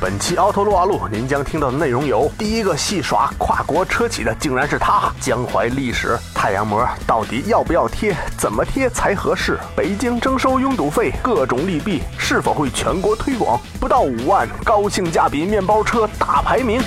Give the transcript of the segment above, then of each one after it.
本期奥拓撸啊路，您将听到的内容有：第一个戏耍跨国车企的，竟然是他！江淮历史，太阳膜到底要不要贴？怎么贴才合适？北京征收拥堵费，各种利弊是否会全国推广？不到五万，高性价比面包车大排名。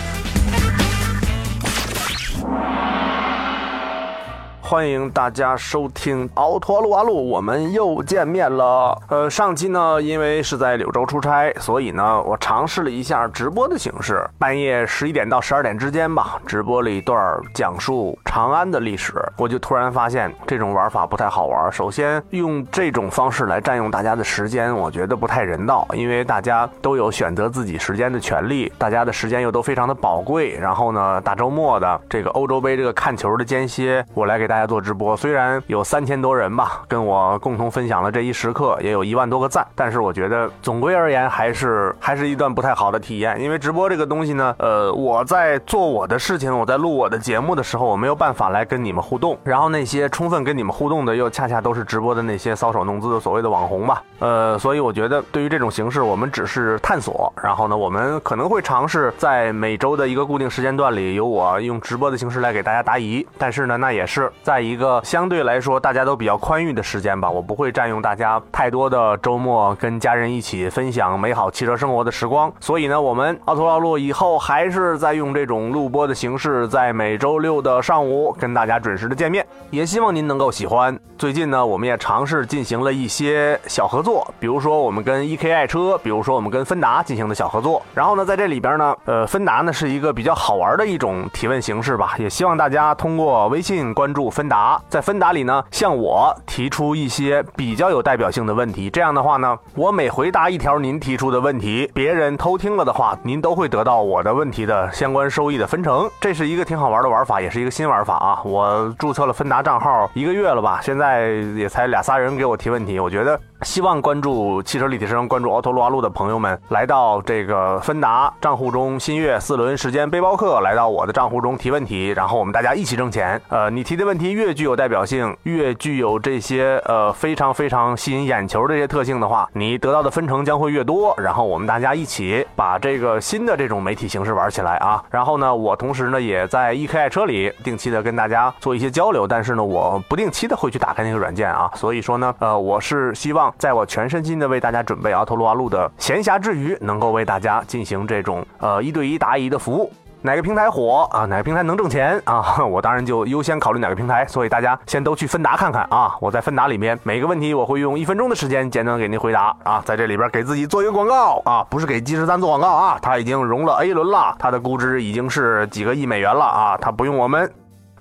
欢迎大家收听奥托路啊路，我们又见面了。呃，上期呢，因为是在柳州出差，所以呢，我尝试了一下直播的形式，半夜十一点到十二点之间吧，直播了一段讲述长安的历史。我就突然发现这种玩法不太好玩。首先，用这种方式来占用大家的时间，我觉得不太人道，因为大家都有选择自己时间的权利，大家的时间又都非常的宝贵。然后呢，大周末的这个欧洲杯这个看球的间歇，我来给大家。做直播，虽然有三千多人吧，跟我共同分享了这一时刻，也有一万多个赞，但是我觉得总归而言，还是还是一段不太好的体验。因为直播这个东西呢，呃，我在做我的事情，我在录我的节目的时候，我没有办法来跟你们互动。然后那些充分跟你们互动的，又恰恰都是直播的那些搔首弄姿的所谓的网红吧。呃，所以我觉得对于这种形式，我们只是探索。然后呢，我们可能会尝试在每周的一个固定时间段里，由我用直播的形式来给大家答疑。但是呢，那也是在。一个相对来说大家都比较宽裕的时间吧，我不会占用大家太多的周末跟家人一起分享美好汽车生活的时光。所以呢，我们奥拓奥路以后还是在用这种录播的形式，在每周六的上午跟大家准时的见面。也希望您能够喜欢。最近呢，我们也尝试进行了一些小合作，比如说我们跟 E K 爱车，比如说我们跟芬达进行的小合作。然后呢，在这里边呢，呃，芬达呢是一个比较好玩的一种提问形式吧，也希望大家通过微信关注芬。芬达在芬达里呢，向我提出一些比较有代表性的问题。这样的话呢，我每回答一条您提出的问题，别人偷听了的话，您都会得到我的问题的相关收益的分成。这是一个挺好玩的玩法，也是一个新玩法啊！我注册了芬达账号一个月了吧，现在也才俩仨人给我提问题，我觉得。希望关注汽车立体声、关注奥拓撸啊路的朋友们，来到这个芬达账户中，新月四轮时间背包客来到我的账户中提问题，然后我们大家一起挣钱。呃，你提的问题越具有代表性，越具有这些呃非常非常吸引眼球这些特性的话，你得到的分成将会越多。然后我们大家一起把这个新的这种媒体形式玩起来啊！然后呢，我同时呢也在 E K 爱车里定期的跟大家做一些交流，但是呢，我不定期的会去打开那个软件啊。所以说呢，呃，我是希望。在我全身心的为大家准备奥拓路啊路的闲暇之余，能够为大家进行这种呃一对一答疑的服务。哪个平台火啊？哪个平台能挣钱 啊？我当然就优先考虑哪个平台。所以大家先都去芬达看看啊！我在芬达里面每个问题我会用一分钟的时间简单给您回答啊！在这里边给自己做一个广告啊，不是给 G 十三做广告啊，它已经融了 A 轮了，它的估值已经是几个亿美元了啊，它不用我们。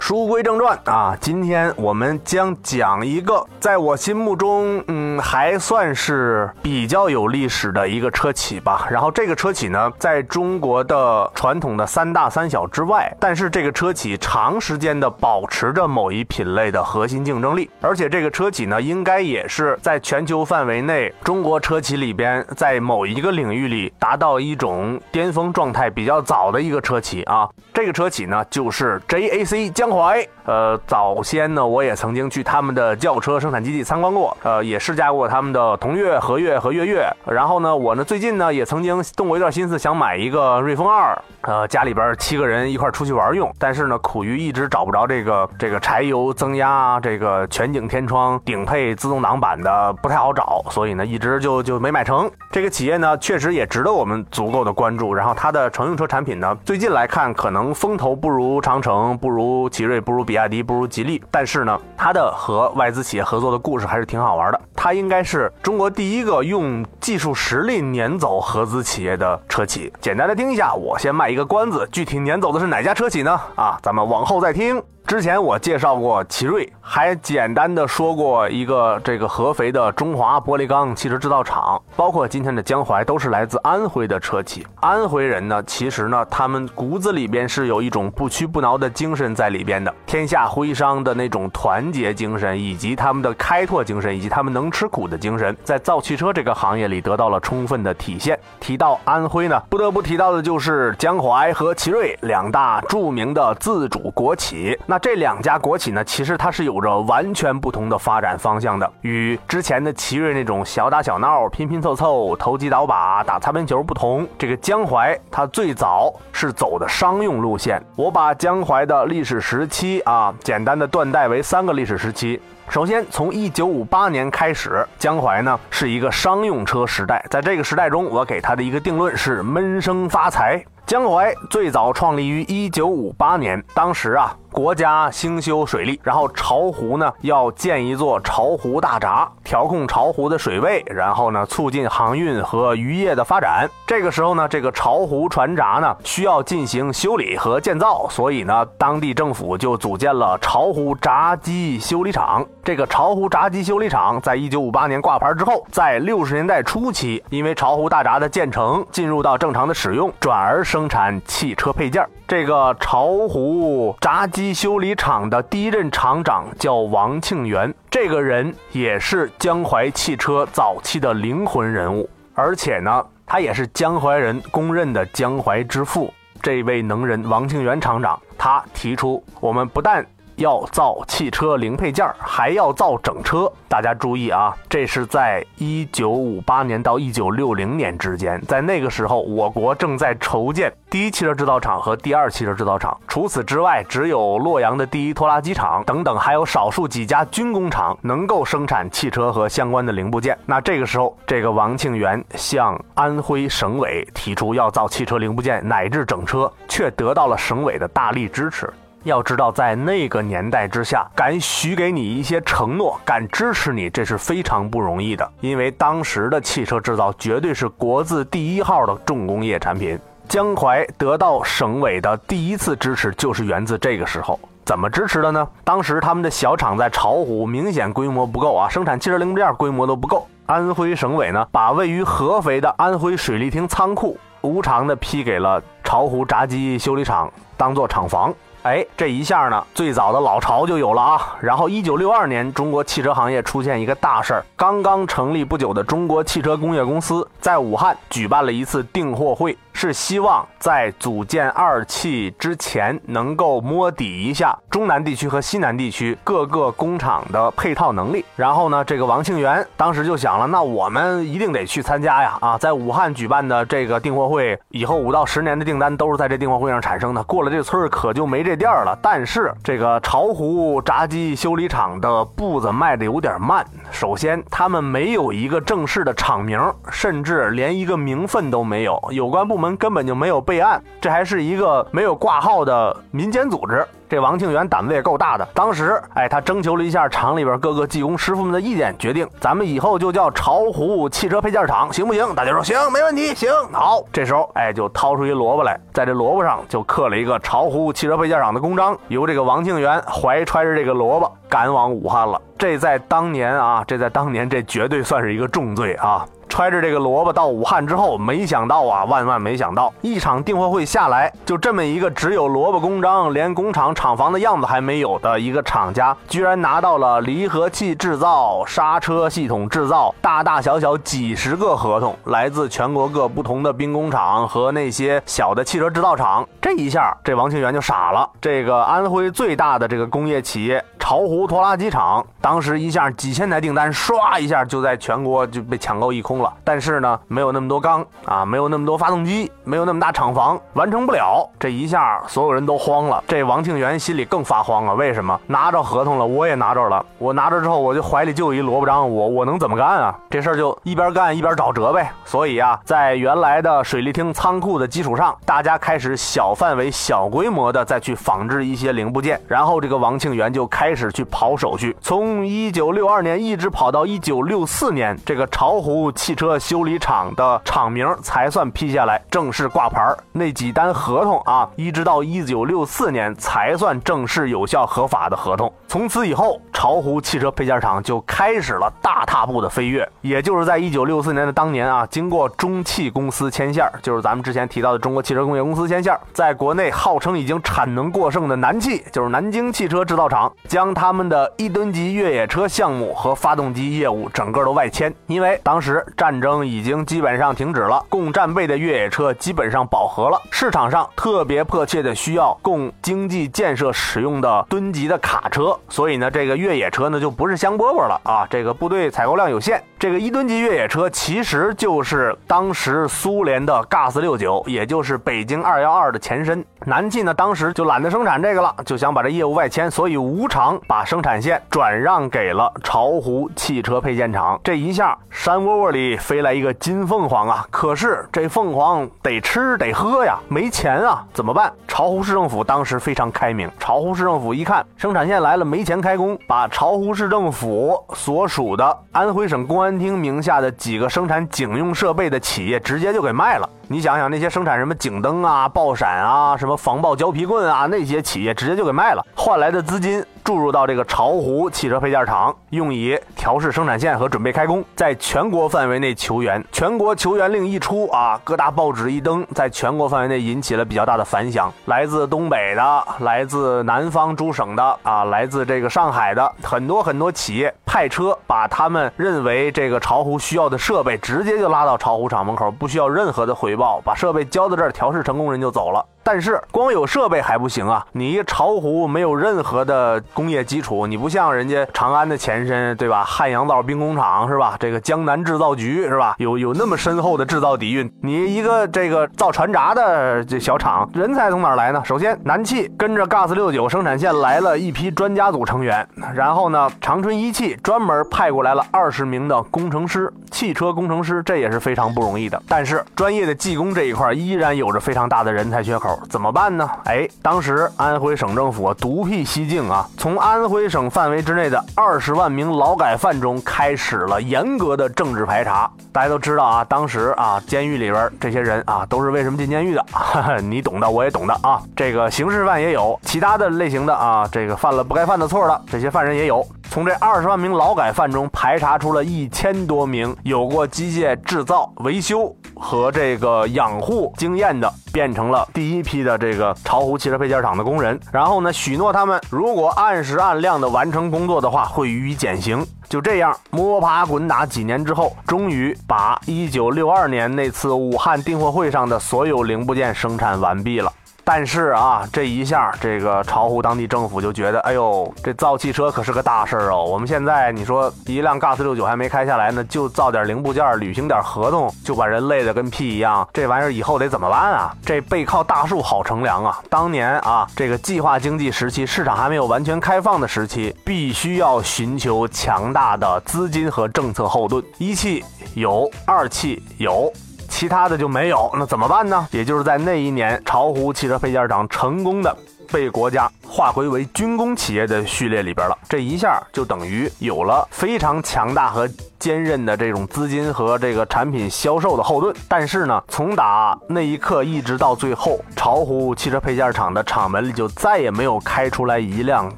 书归正传啊，今天我们将讲一个在我心目中，嗯，还算是比较有历史的一个车企吧。然后这个车企呢，在中国的传统的三大三小之外，但是这个车企长时间的保持着某一品类的核心竞争力，而且这个车企呢，应该也是在全球范围内中国车企里边，在某一个领域里达到一种巅峰状态比较早的一个车企啊。这个车企呢，就是 JAC 江。怀，呃，早先呢，我也曾经去他们的轿车生产基地参观过，呃，也试驾过他们的同悦、和悦和悦悦。然后呢，我呢最近呢也曾经动过一段心思，想买一个瑞风二，呃，家里边七个人一块出去玩用。但是呢，苦于一直找不着这个这个柴油增压、这个全景天窗、顶配自动挡版的不太好找，所以呢，一直就就没买成。这个企业呢，确实也值得我们足够的关注。然后它的乘用车产品呢，最近来看可能风头不如长城，不如。奇瑞不如比亚迪，不如吉利，但是呢，它的和外资企业合作的故事还是挺好玩的。它应该是中国第一个用技术实力撵走合资企业的车企。简单的听一下，我先卖一个关子，具体撵走的是哪家车企呢？啊，咱们往后再听。之前我介绍过奇瑞，还简单的说过一个这个合肥的中华玻璃钢汽车制造厂，包括今天的江淮都是来自安徽的车企。安徽人呢，其实呢，他们骨子里边是有一种不屈不挠的精神在里边的，天下徽商的那种团结精神，以及他们的开拓精神，以及他们能吃苦的精神，在造汽车这个行业里得到了充分的体现。提到安徽呢，不得不提到的就是江淮和奇瑞两大著名的自主国企。那这两家国企呢，其实它是有着完全不同的发展方向的，与之前的奇瑞那种小打小闹、拼拼凑凑、投机倒把、打擦边球不同。这个江淮它最早是走的商用路线。我把江淮的历史时期啊，简单的断代为三个历史时期。首先，从一九五八年开始，江淮呢是一个商用车时代。在这个时代中，我给它的一个定论是闷声发财。江淮最早创立于一九五八年，当时啊。国家兴修水利，然后巢湖呢要建一座巢湖大闸，调控巢湖的水位，然后呢促进航运和渔业的发展。这个时候呢，这个巢湖船闸呢需要进行修理和建造，所以呢，当地政府就组建了巢湖闸机修理厂。这个巢湖炸鸡修理厂在一九五八年挂牌之后，在六十年代初期，因为巢湖大闸的建成进入到正常的使用，转而生产汽车配件。这个巢湖炸鸡修理厂的第一任厂长叫王庆元，这个人也是江淮汽车早期的灵魂人物，而且呢，他也是江淮人公认的江淮之父。这位能人王庆元厂长，他提出，我们不但要造汽车零配件还要造整车。大家注意啊，这是在一九五八年到一九六零年之间，在那个时候，我国正在筹建第一汽车制造厂和第二汽车制造厂。除此之外，只有洛阳的第一拖拉机厂等等，还有少数几家军工厂能够生产汽车和相关的零部件。那这个时候，这个王庆元向安徽省委提出要造汽车零部件乃至整车，却得到了省委的大力支持。要知道，在那个年代之下，敢许给你一些承诺，敢支持你，这是非常不容易的。因为当时的汽车制造绝对是国字第一号的重工业产品。江淮得到省委的第一次支持，就是源自这个时候。怎么支持的呢？当时他们的小厂在巢湖，明显规模不够啊，生产汽车零部件规模都不够。安徽省委呢，把位于合肥的安徽水利厅仓库无偿的批给了巢湖闸机修理厂，当做厂房。哎，这一下呢，最早的老巢就有了啊。然后，一九六二年，中国汽车行业出现一个大事儿，刚刚成立不久的中国汽车工业公司在武汉举办了一次订货会。是希望在组建二汽之前，能够摸底一下中南地区和西南地区各个工厂的配套能力。然后呢，这个王庆元当时就想了，那我们一定得去参加呀！啊，在武汉举办的这个订货会，以后五到十年的订单都是在这订货会上产生的。过了这村儿，可就没这店儿了。但是这个巢湖炸鸡修理厂的步子迈的有点慢。首先，他们没有一个正式的厂名，甚至连一个名分都没有。有关部门。们根本就没有备案，这还是一个没有挂号的民间组织。这王庆元胆子也够大的，当时，哎，他征求了一下厂里边各个技工师傅们的意见，决定咱们以后就叫巢湖汽车配件厂，行不行？大家说行，没问题，行。好，这时候，哎，就掏出一萝卜来，在这萝卜上就刻了一个巢湖汽车配件厂的公章，由这个王庆元怀揣着这个萝卜赶往武汉了。这在当年啊，这在当年，这绝对算是一个重罪啊。揣着这个萝卜到武汉之后，没想到啊，万万没想到，一场订货会下来，就这么一个只有萝卜公章，连工厂厂房的样子还没有的一个厂家，居然拿到了离合器制造、刹车系统制造，大大小小几十个合同，来自全国各不同的兵工厂和那些小的汽车制造厂。这一下，这王庆元就傻了。这个安徽最大的这个工业企业巢湖拖拉机厂，当时一下几千台订单，唰一下就在全国就被抢购一空了。但是呢，没有那么多钢啊，没有那么多发动机，没有那么大厂房，完成不了。这一下，所有人都慌了。这王庆元心里更发慌啊！为什么？拿着合同了，我也拿着了。我拿着之后，我就怀里就有一萝卜章，我我能怎么干啊？这事儿就一边干一边找辙呗。所以啊，在原来的水利厅仓库的基础上，大家开始小范围、小规模的再去仿制一些零部件。然后这个王庆元就开开始去跑手续，从一九六二年一直跑到一九六四年，这个巢湖汽。车修理厂的厂名才算批下来，正式挂牌那几单合同啊，一直到一九六四年才算正式有效合法的合同。从此以后，巢湖汽车配件厂就开始了大踏步的飞跃。也就是在一九六四年的当年啊，经过中汽公司牵线，就是咱们之前提到的中国汽车工业公司牵线，在国内号称已经产能过剩的南汽，就是南京汽车制造厂，将将他们的一吨级越野车项目和发动机业务整个都外迁，因为当时战争已经基本上停止了，供战备的越野车基本上饱和了，市场上特别迫切的需要供经济建设使用的吨级的卡车，所以呢，这个越野车呢就不是香饽饽了啊，这个部队采购量有限。这个一吨级越野车其实就是当时苏联的 GAS 六九，也就是北京二幺二的前身。南汽呢，当时就懒得生产这个了，就想把这业务外迁，所以无偿把生产线转让给了巢湖汽车配件厂。这一下，山窝窝里飞来一个金凤凰啊！可是这凤凰得吃得喝呀，没钱啊，怎么办？巢湖市政府当时非常开明，巢湖市政府一看生产线来了，没钱开工，把巢湖市政府所属的安徽省公安。厅名下的几个生产警用设备的企业直接就给卖了。你想想，那些生产什么警灯啊、爆闪啊、什么防爆胶皮棍啊，那些企业直接就给卖了，换来的资金。注入到这个巢湖汽车配件厂，用以调试生产线和准备开工，在全国范围内求援。全国求援令一出啊，各大报纸一登，在全国范围内引起了比较大的反响。来自东北的，来自南方诸省的啊，来自这个上海的很多很多企业派车，把他们认为这个巢湖需要的设备直接就拉到巢湖厂门口，不需要任何的回报，把设备交到这儿调试成功，人就走了。但是光有设备还不行啊！你一巢湖没有任何的工业基础，你不像人家长安的前身，对吧？汉阳造兵工厂是吧？这个江南制造局是吧？有有那么深厚的制造底蕴。你一个这个造船闸的这小厂，人才从哪来呢？首先，南汽跟着 GAS 六九生产线来了一批专家组成员，然后呢，长春一汽专门派过来了二十名的工程师，汽车工程师，这也是非常不容易的。但是专业的技工这一块依然有着非常大的人才缺口。怎么办呢？哎，当时安徽省政府独辟蹊径啊，从安徽省范围之内的二十万名劳改犯中开始了严格的政治排查。大家都知道啊，当时啊，监狱里边这些人啊，都是为什么进监狱的？你懂的，我也懂的啊。这个刑事犯也有，其他的类型的啊，这个犯了不该犯的错的这些犯人也有。从这二十万名劳改犯中排查出了一千多名有过机械制造、维修和这个养护经验的，变成了第一批的这个巢湖汽车配件厂的工人。然后呢，许诺他们如果按时按量的完成工作的话，会予以减刑。就这样摸爬滚打几年之后，终于把1962年那次武汉订货会上的所有零部件生产完毕了。但是啊，这一下，这个巢湖当地政府就觉得，哎呦，这造汽车可是个大事儿哦。我们现在你说一辆 GAS 六九还没开下来呢，就造点零部件，履行点合同，就把人累得跟屁一样。这玩意儿以后得怎么办啊？这背靠大树好乘凉啊！当年啊，这个计划经济时期，市场还没有完全开放的时期，必须要寻求强大的资金和政策后盾。一汽有，二汽有。其他的就没有，那怎么办呢？也就是在那一年，巢湖汽车配件厂成功的被国家划归为军工企业的序列里边了。这一下就等于有了非常强大和坚韧的这种资金和这个产品销售的后盾。但是呢，从打那一刻一直到最后，巢湖汽车配件厂的厂门里就再也没有开出来一辆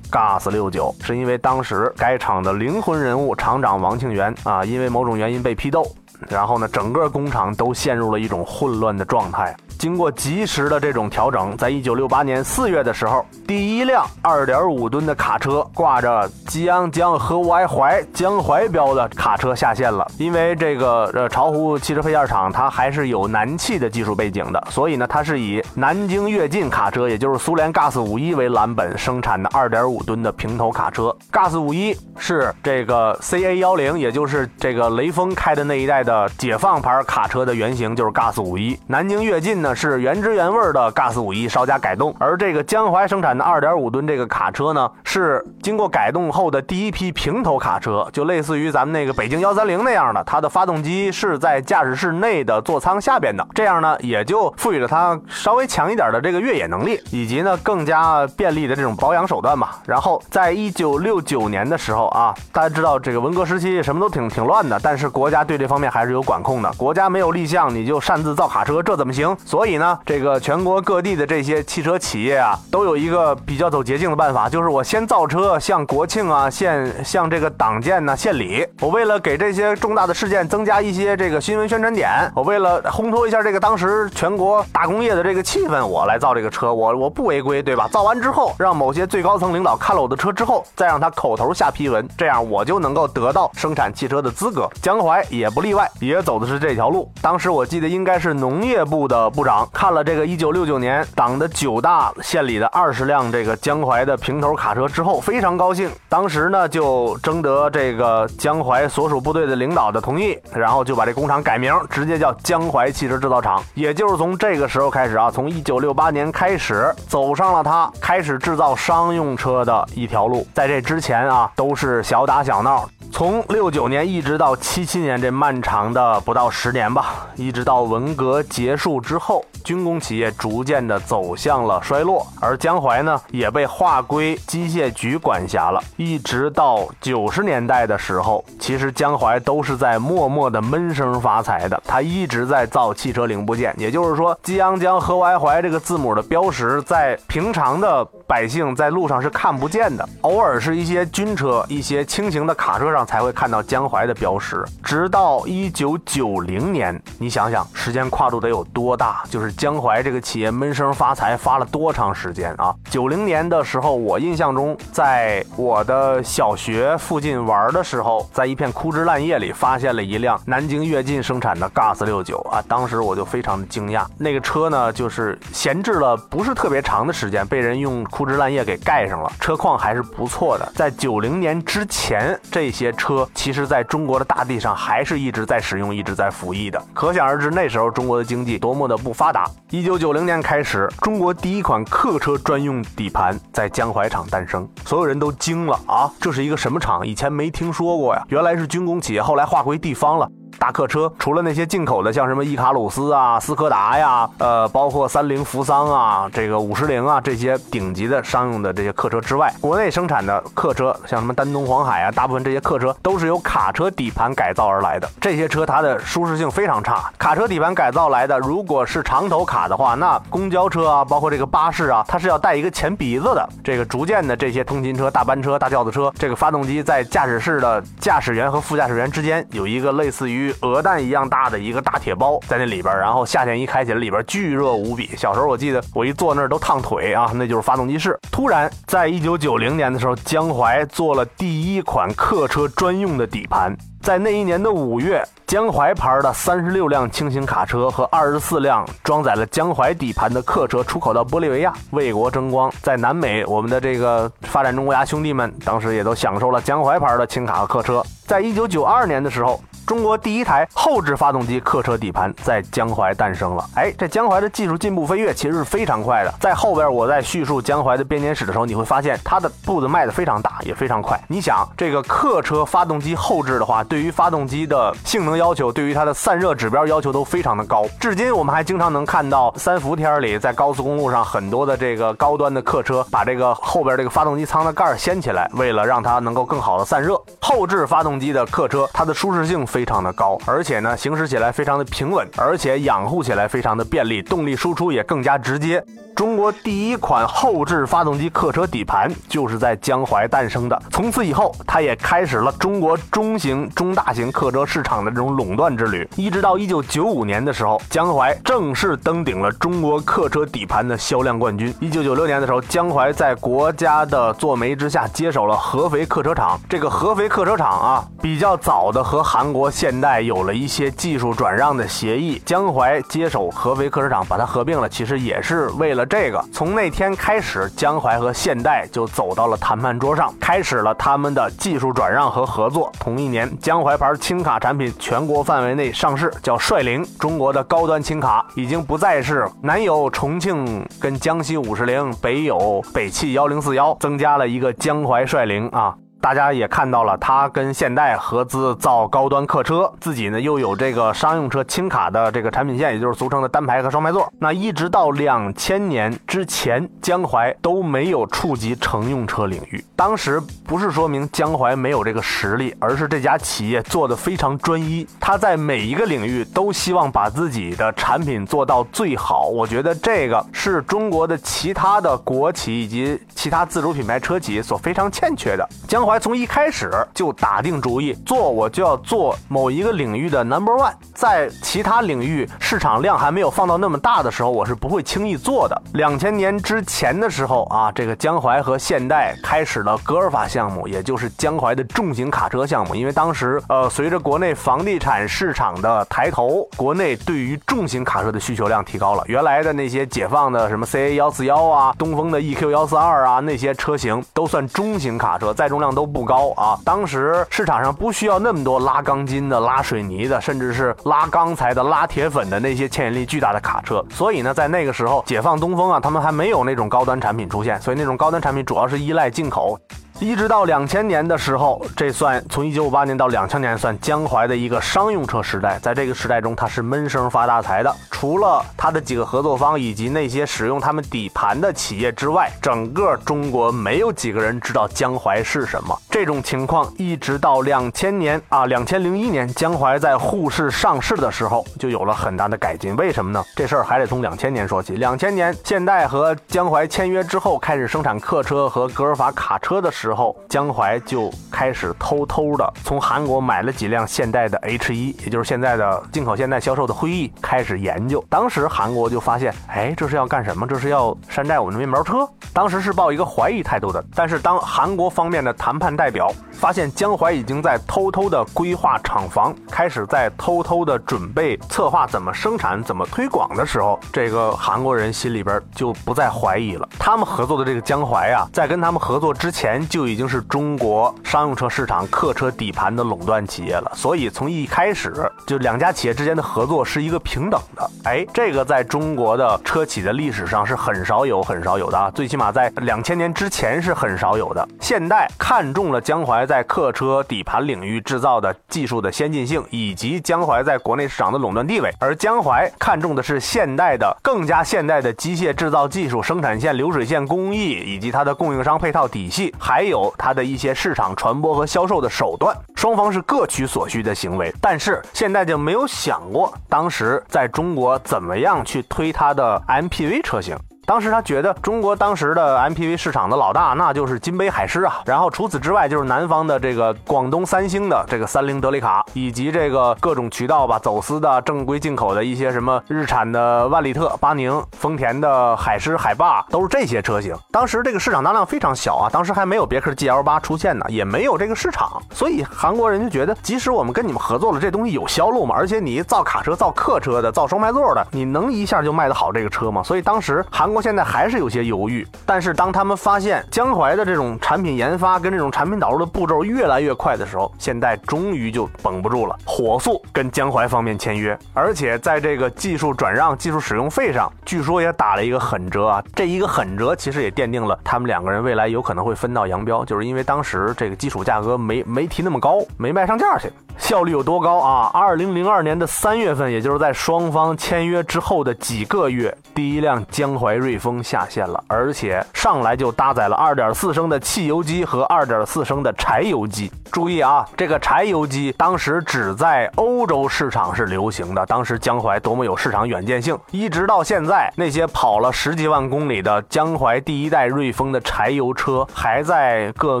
GAS 六九，是因为当时该厂的灵魂人物厂长王庆元啊，因为某种原因被批斗。然后呢，整个工厂都陷入了一种混乱的状态。经过及时的这种调整，在一九六八年四月的时候，第一辆二点五吨的卡车挂着吉安江和外怀江淮标的卡车下线了。因为这个呃巢湖汽车配件厂它还是有南汽的技术背景的，所以呢，它是以南京跃进卡车，也就是苏联 GAS 五一为蓝本生产的二点五吨的平头卡车。GAS 五一是这个 CA 幺零，也就是这个雷锋开的那一代的解放牌卡车的原型，就是 GAS 五一。南京跃进。呢是原汁原味的 GAS 五一稍加改动，而这个江淮生产的二点五吨这个卡车呢，是经过改动后的第一批平头卡车，就类似于咱们那个北京幺三零那样的，它的发动机是在驾驶室内的座舱下边的，这样呢也就赋予了它稍微强一点的这个越野能力，以及呢更加便利的这种保养手段吧。然后在一九六九年的时候啊，大家知道这个文革时期什么都挺挺乱的，但是国家对这方面还是有管控的，国家没有立项你就擅自造卡车，这怎么行？所以呢，这个全国各地的这些汽车企业啊，都有一个比较走捷径的办法，就是我先造车，向国庆啊，献向这个党建呢献礼。我为了给这些重大的事件增加一些这个新闻宣传点，我为了烘托一下这个当时全国大工业的这个气氛，我来造这个车，我我不违规，对吧？造完之后，让某些最高层领导看了我的车之后，再让他口头下批文，这样我就能够得到生产汽车的资格。江淮也不例外，也走的是这条路。当时我记得应该是农业部的部长看了这个一九六九年党的九大县里的二十辆这个江淮的平头卡车之后，非常高兴。当时呢，就征得这个江淮所属部队的领导的同意，然后就把这工厂改名，直接叫江淮汽车制造厂。也就是从这个时候开始啊，从一九六八年开始，走上了他开始制造商用车的一条路。在这之前啊，都是小打小闹。从六九年一直到七七年，这漫长的不到十年吧，一直到文革结束之后，军工企业逐渐的走向了衰落，而江淮呢也被划归机械局管辖了。一直到九十年代的时候，其实江淮都是在默默的闷声发财的，他一直在造汽车零部件。也就是说，激昂江和淮淮这个字母的标识，在平常的百姓在路上是看不见的，偶尔是一些军车、一些轻型的卡车上。才会看到江淮的标识，直到一九九零年，你想想时间跨度得有多大？就是江淮这个企业闷声发财发了多长时间啊？九零年的时候，我印象中，在我的小学附近玩的时候，在一片枯枝烂叶里发现了一辆南京跃进生产的 GAS 六九啊，当时我就非常的惊讶。那个车呢，就是闲置了不是特别长的时间，被人用枯枝烂叶给盖上了，车况还是不错的。在九零年之前，这些。车其实在中国的大地上还是一直在使用，一直在服役的。可想而知，那时候中国的经济多么的不发达。一九九零年开始，中国第一款客车专用底盘在江淮厂诞生，所有人都惊了啊！这是一个什么厂？以前没听说过呀。原来是军工企业，后来划归地方了。大客车除了那些进口的，像什么伊卡鲁斯啊、斯柯达呀，呃，包括三菱、扶桑啊、这个五十铃啊这些顶级的商用的这些客车之外，国内生产的客车，像什么丹东、黄海啊，大部分这些客车都是由卡车底盘改造而来的。这些车它的舒适性非常差，卡车底盘改造来的，如果是长头卡的话，那公交车啊，包括这个巴士啊，它是要带一个前鼻子的。这个逐渐的这些通勤车、大班车、大轿子车，这个发动机在驾驶室的驾驶员和副驾驶员之间有一个类似于。与鹅蛋一样大的一个大铁包在那里边，然后夏天一开起来，里边巨热无比。小时候我记得我一坐那儿都烫腿啊，那就是发动机室。突然，在一九九零年的时候，江淮做了第一款客车专用的底盘。在那一年的五月，江淮牌的三十六辆轻型卡车和二十四辆装载了江淮底盘的客车出口到玻利维亚，为国争光。在南美，我们的这个发展中国家兄弟们当时也都享受了江淮牌的轻卡和客车。在一九九二年的时候。中国第一台后置发动机客车底盘在江淮诞生了。哎，这江淮的技术进步飞跃其实是非常快的。在后边我在叙述江淮的编年史的时候，你会发现它的步子迈得非常大，也非常快。你想，这个客车发动机后置的话，对于发动机的性能要求，对于它的散热指标要求都非常的高。至今我们还经常能看到三伏天里在高速公路上很多的这个高端的客车把这个后边这个发动机舱的盖儿掀起来，为了让它能够更好的散热。后置发动机的客车，它的舒适性。非常的高，而且呢，行驶起来非常的平稳，而且养护起来非常的便利，动力输出也更加直接。中国第一款后置发动机客车底盘就是在江淮诞生的。从此以后，它也开始了中国中型、中大型客车市场的这种垄断之旅。一直到一九九五年的时候，江淮正式登顶了中国客车底盘的销量冠军。一九九六年的时候，江淮在国家的做媒之下接手了合肥客车厂。这个合肥客车厂啊，比较早的和韩国现代有了一些技术转让的协议。江淮接手合肥客车厂，把它合并了，其实也是为了。这个从那天开始，江淮和现代就走到了谈判桌上，开始了他们的技术转让和合作。同一年，江淮牌轻卡产品全国范围内上市，叫帅铃。中国的高端轻卡已经不再是南有重庆跟江西五十铃，北有北汽幺零四幺，增加了一个江淮帅铃啊。大家也看到了，他跟现代合资造高端客车，自己呢又有这个商用车轻卡的这个产品线，也就是俗称的单排和双排座。那一直到两千年之前，江淮都没有触及乘用车领域。当时不是说明江淮没有这个实力，而是这家企业做的非常专一，他在每一个领域都希望把自己的产品做到最好。我觉得这个是中国的其他的国企以及其他自主品牌车企所非常欠缺的。江淮从一开始就打定主意，做我就要做某一个领域的 number one，在其他领域市场量还没有放到那么大的时候，我是不会轻易做的。两千年之前的时候啊，这个江淮和现代开始了格尔法项目，也就是江淮的重型卡车项目。因为当时呃，随着国内房地产市场的抬头，国内对于重型卡车的需求量提高了。原来的那些解放的什么 CA 幺四幺啊，东风的 EQ 幺四二啊，那些车型都算中型卡车，载重量都都不高啊。当时市场上不需要那么多拉钢筋的、拉水泥的，甚至是拉钢材的、拉铁粉的那些牵引力巨大的卡车。所以呢，在那个时候，解放东风啊，他们还没有那种高端产品出现，所以那种高端产品主要是依赖进口。一直到两千年的时候，这算从一九五八年到两千年算江淮的一个商用车时代。在这个时代中，它是闷声发大财的。除了它的几个合作方以及那些使用他们底盘的企业之外，整个中国没有几个人知道江淮是什么。这种情况一直到两千年啊，两千零一年江淮在沪市上市的时候，就有了很大的改进。为什么呢？这事儿还得从两千年说起。两千年，现代和江淮签约之后，开始生产客车和格尔法卡车的时候，江淮就开始偷偷的从韩国买了几辆现代的 H 一，也就是现在的进口现代销售的辉逸，开始研究。当时韩国就发现，哎，这是要干什么？这是要山寨我们的面包车？当时是抱一个怀疑态度的。但是当韩国方面的谈判代表发现江淮已经在偷偷的规划厂房，开始在偷偷的准备策划怎么生产、怎么推广的时候，这个韩国人心里边就不再怀疑了。他们合作的这个江淮啊，在跟他们合作之前就已经是中国商用车市场客车底盘的垄断企业了。所以从一开始就两家企业之间的合作是一个平等的。哎，这个在中国的车企的历史上是很少有、很少有的啊，最起码在两千年之前是很少有的。现代看中了江淮在客车底盘领域制造的技术的先进性，以及江淮在国内市场的垄断地位，而江淮看中的是现代的更加现代的机械制造技术、生产线、流水线工艺，以及它的供应商配套体系，还有它的一些市场传播和销售的手段。双方是各取所需的行为，但是现在就没有想过当时在中国怎么样去推它的 MPV 车型。当时他觉得中国当时的 MPV 市场的老大那就是金杯海狮啊，然后除此之外就是南方的这个广东三星的这个三菱德利卡，以及这个各种渠道吧走私的正规进口的一些什么日产的万利特、巴宁、丰田的海狮、海霸，都是这些车型。当时这个市场当量非常小啊，当时还没有别克 GL 八出现呢，也没有这个市场，所以韩国人就觉得，即使我们跟你们合作了，这东西有销路吗？而且你造卡车、造客车的、造双排座的，你能一下就卖得好这个车吗？所以当时韩。国现在还是有些犹豫，但是当他们发现江淮的这种产品研发跟这种产品导入的步骤越来越快的时候，现代终于就绷不住了，火速跟江淮方面签约，而且在这个技术转让、技术使用费上，据说也打了一个狠折啊。这一个狠折其实也奠定了他们两个人未来有可能会分道扬镳，就是因为当时这个基础价格没没提那么高，没卖上价去。效率有多高啊？二零零二年的三月份，也就是在双方签约之后的几个月，第一辆江淮瑞风下线了，而且上来就搭载了二点四升的汽油机和二点四升的柴油机。注意啊，这个柴油机当时只在欧洲市场是流行的。当时江淮多么有市场远见性，一直到现在，那些跑了十几万公里的江淮第一代瑞风的柴油车，还在各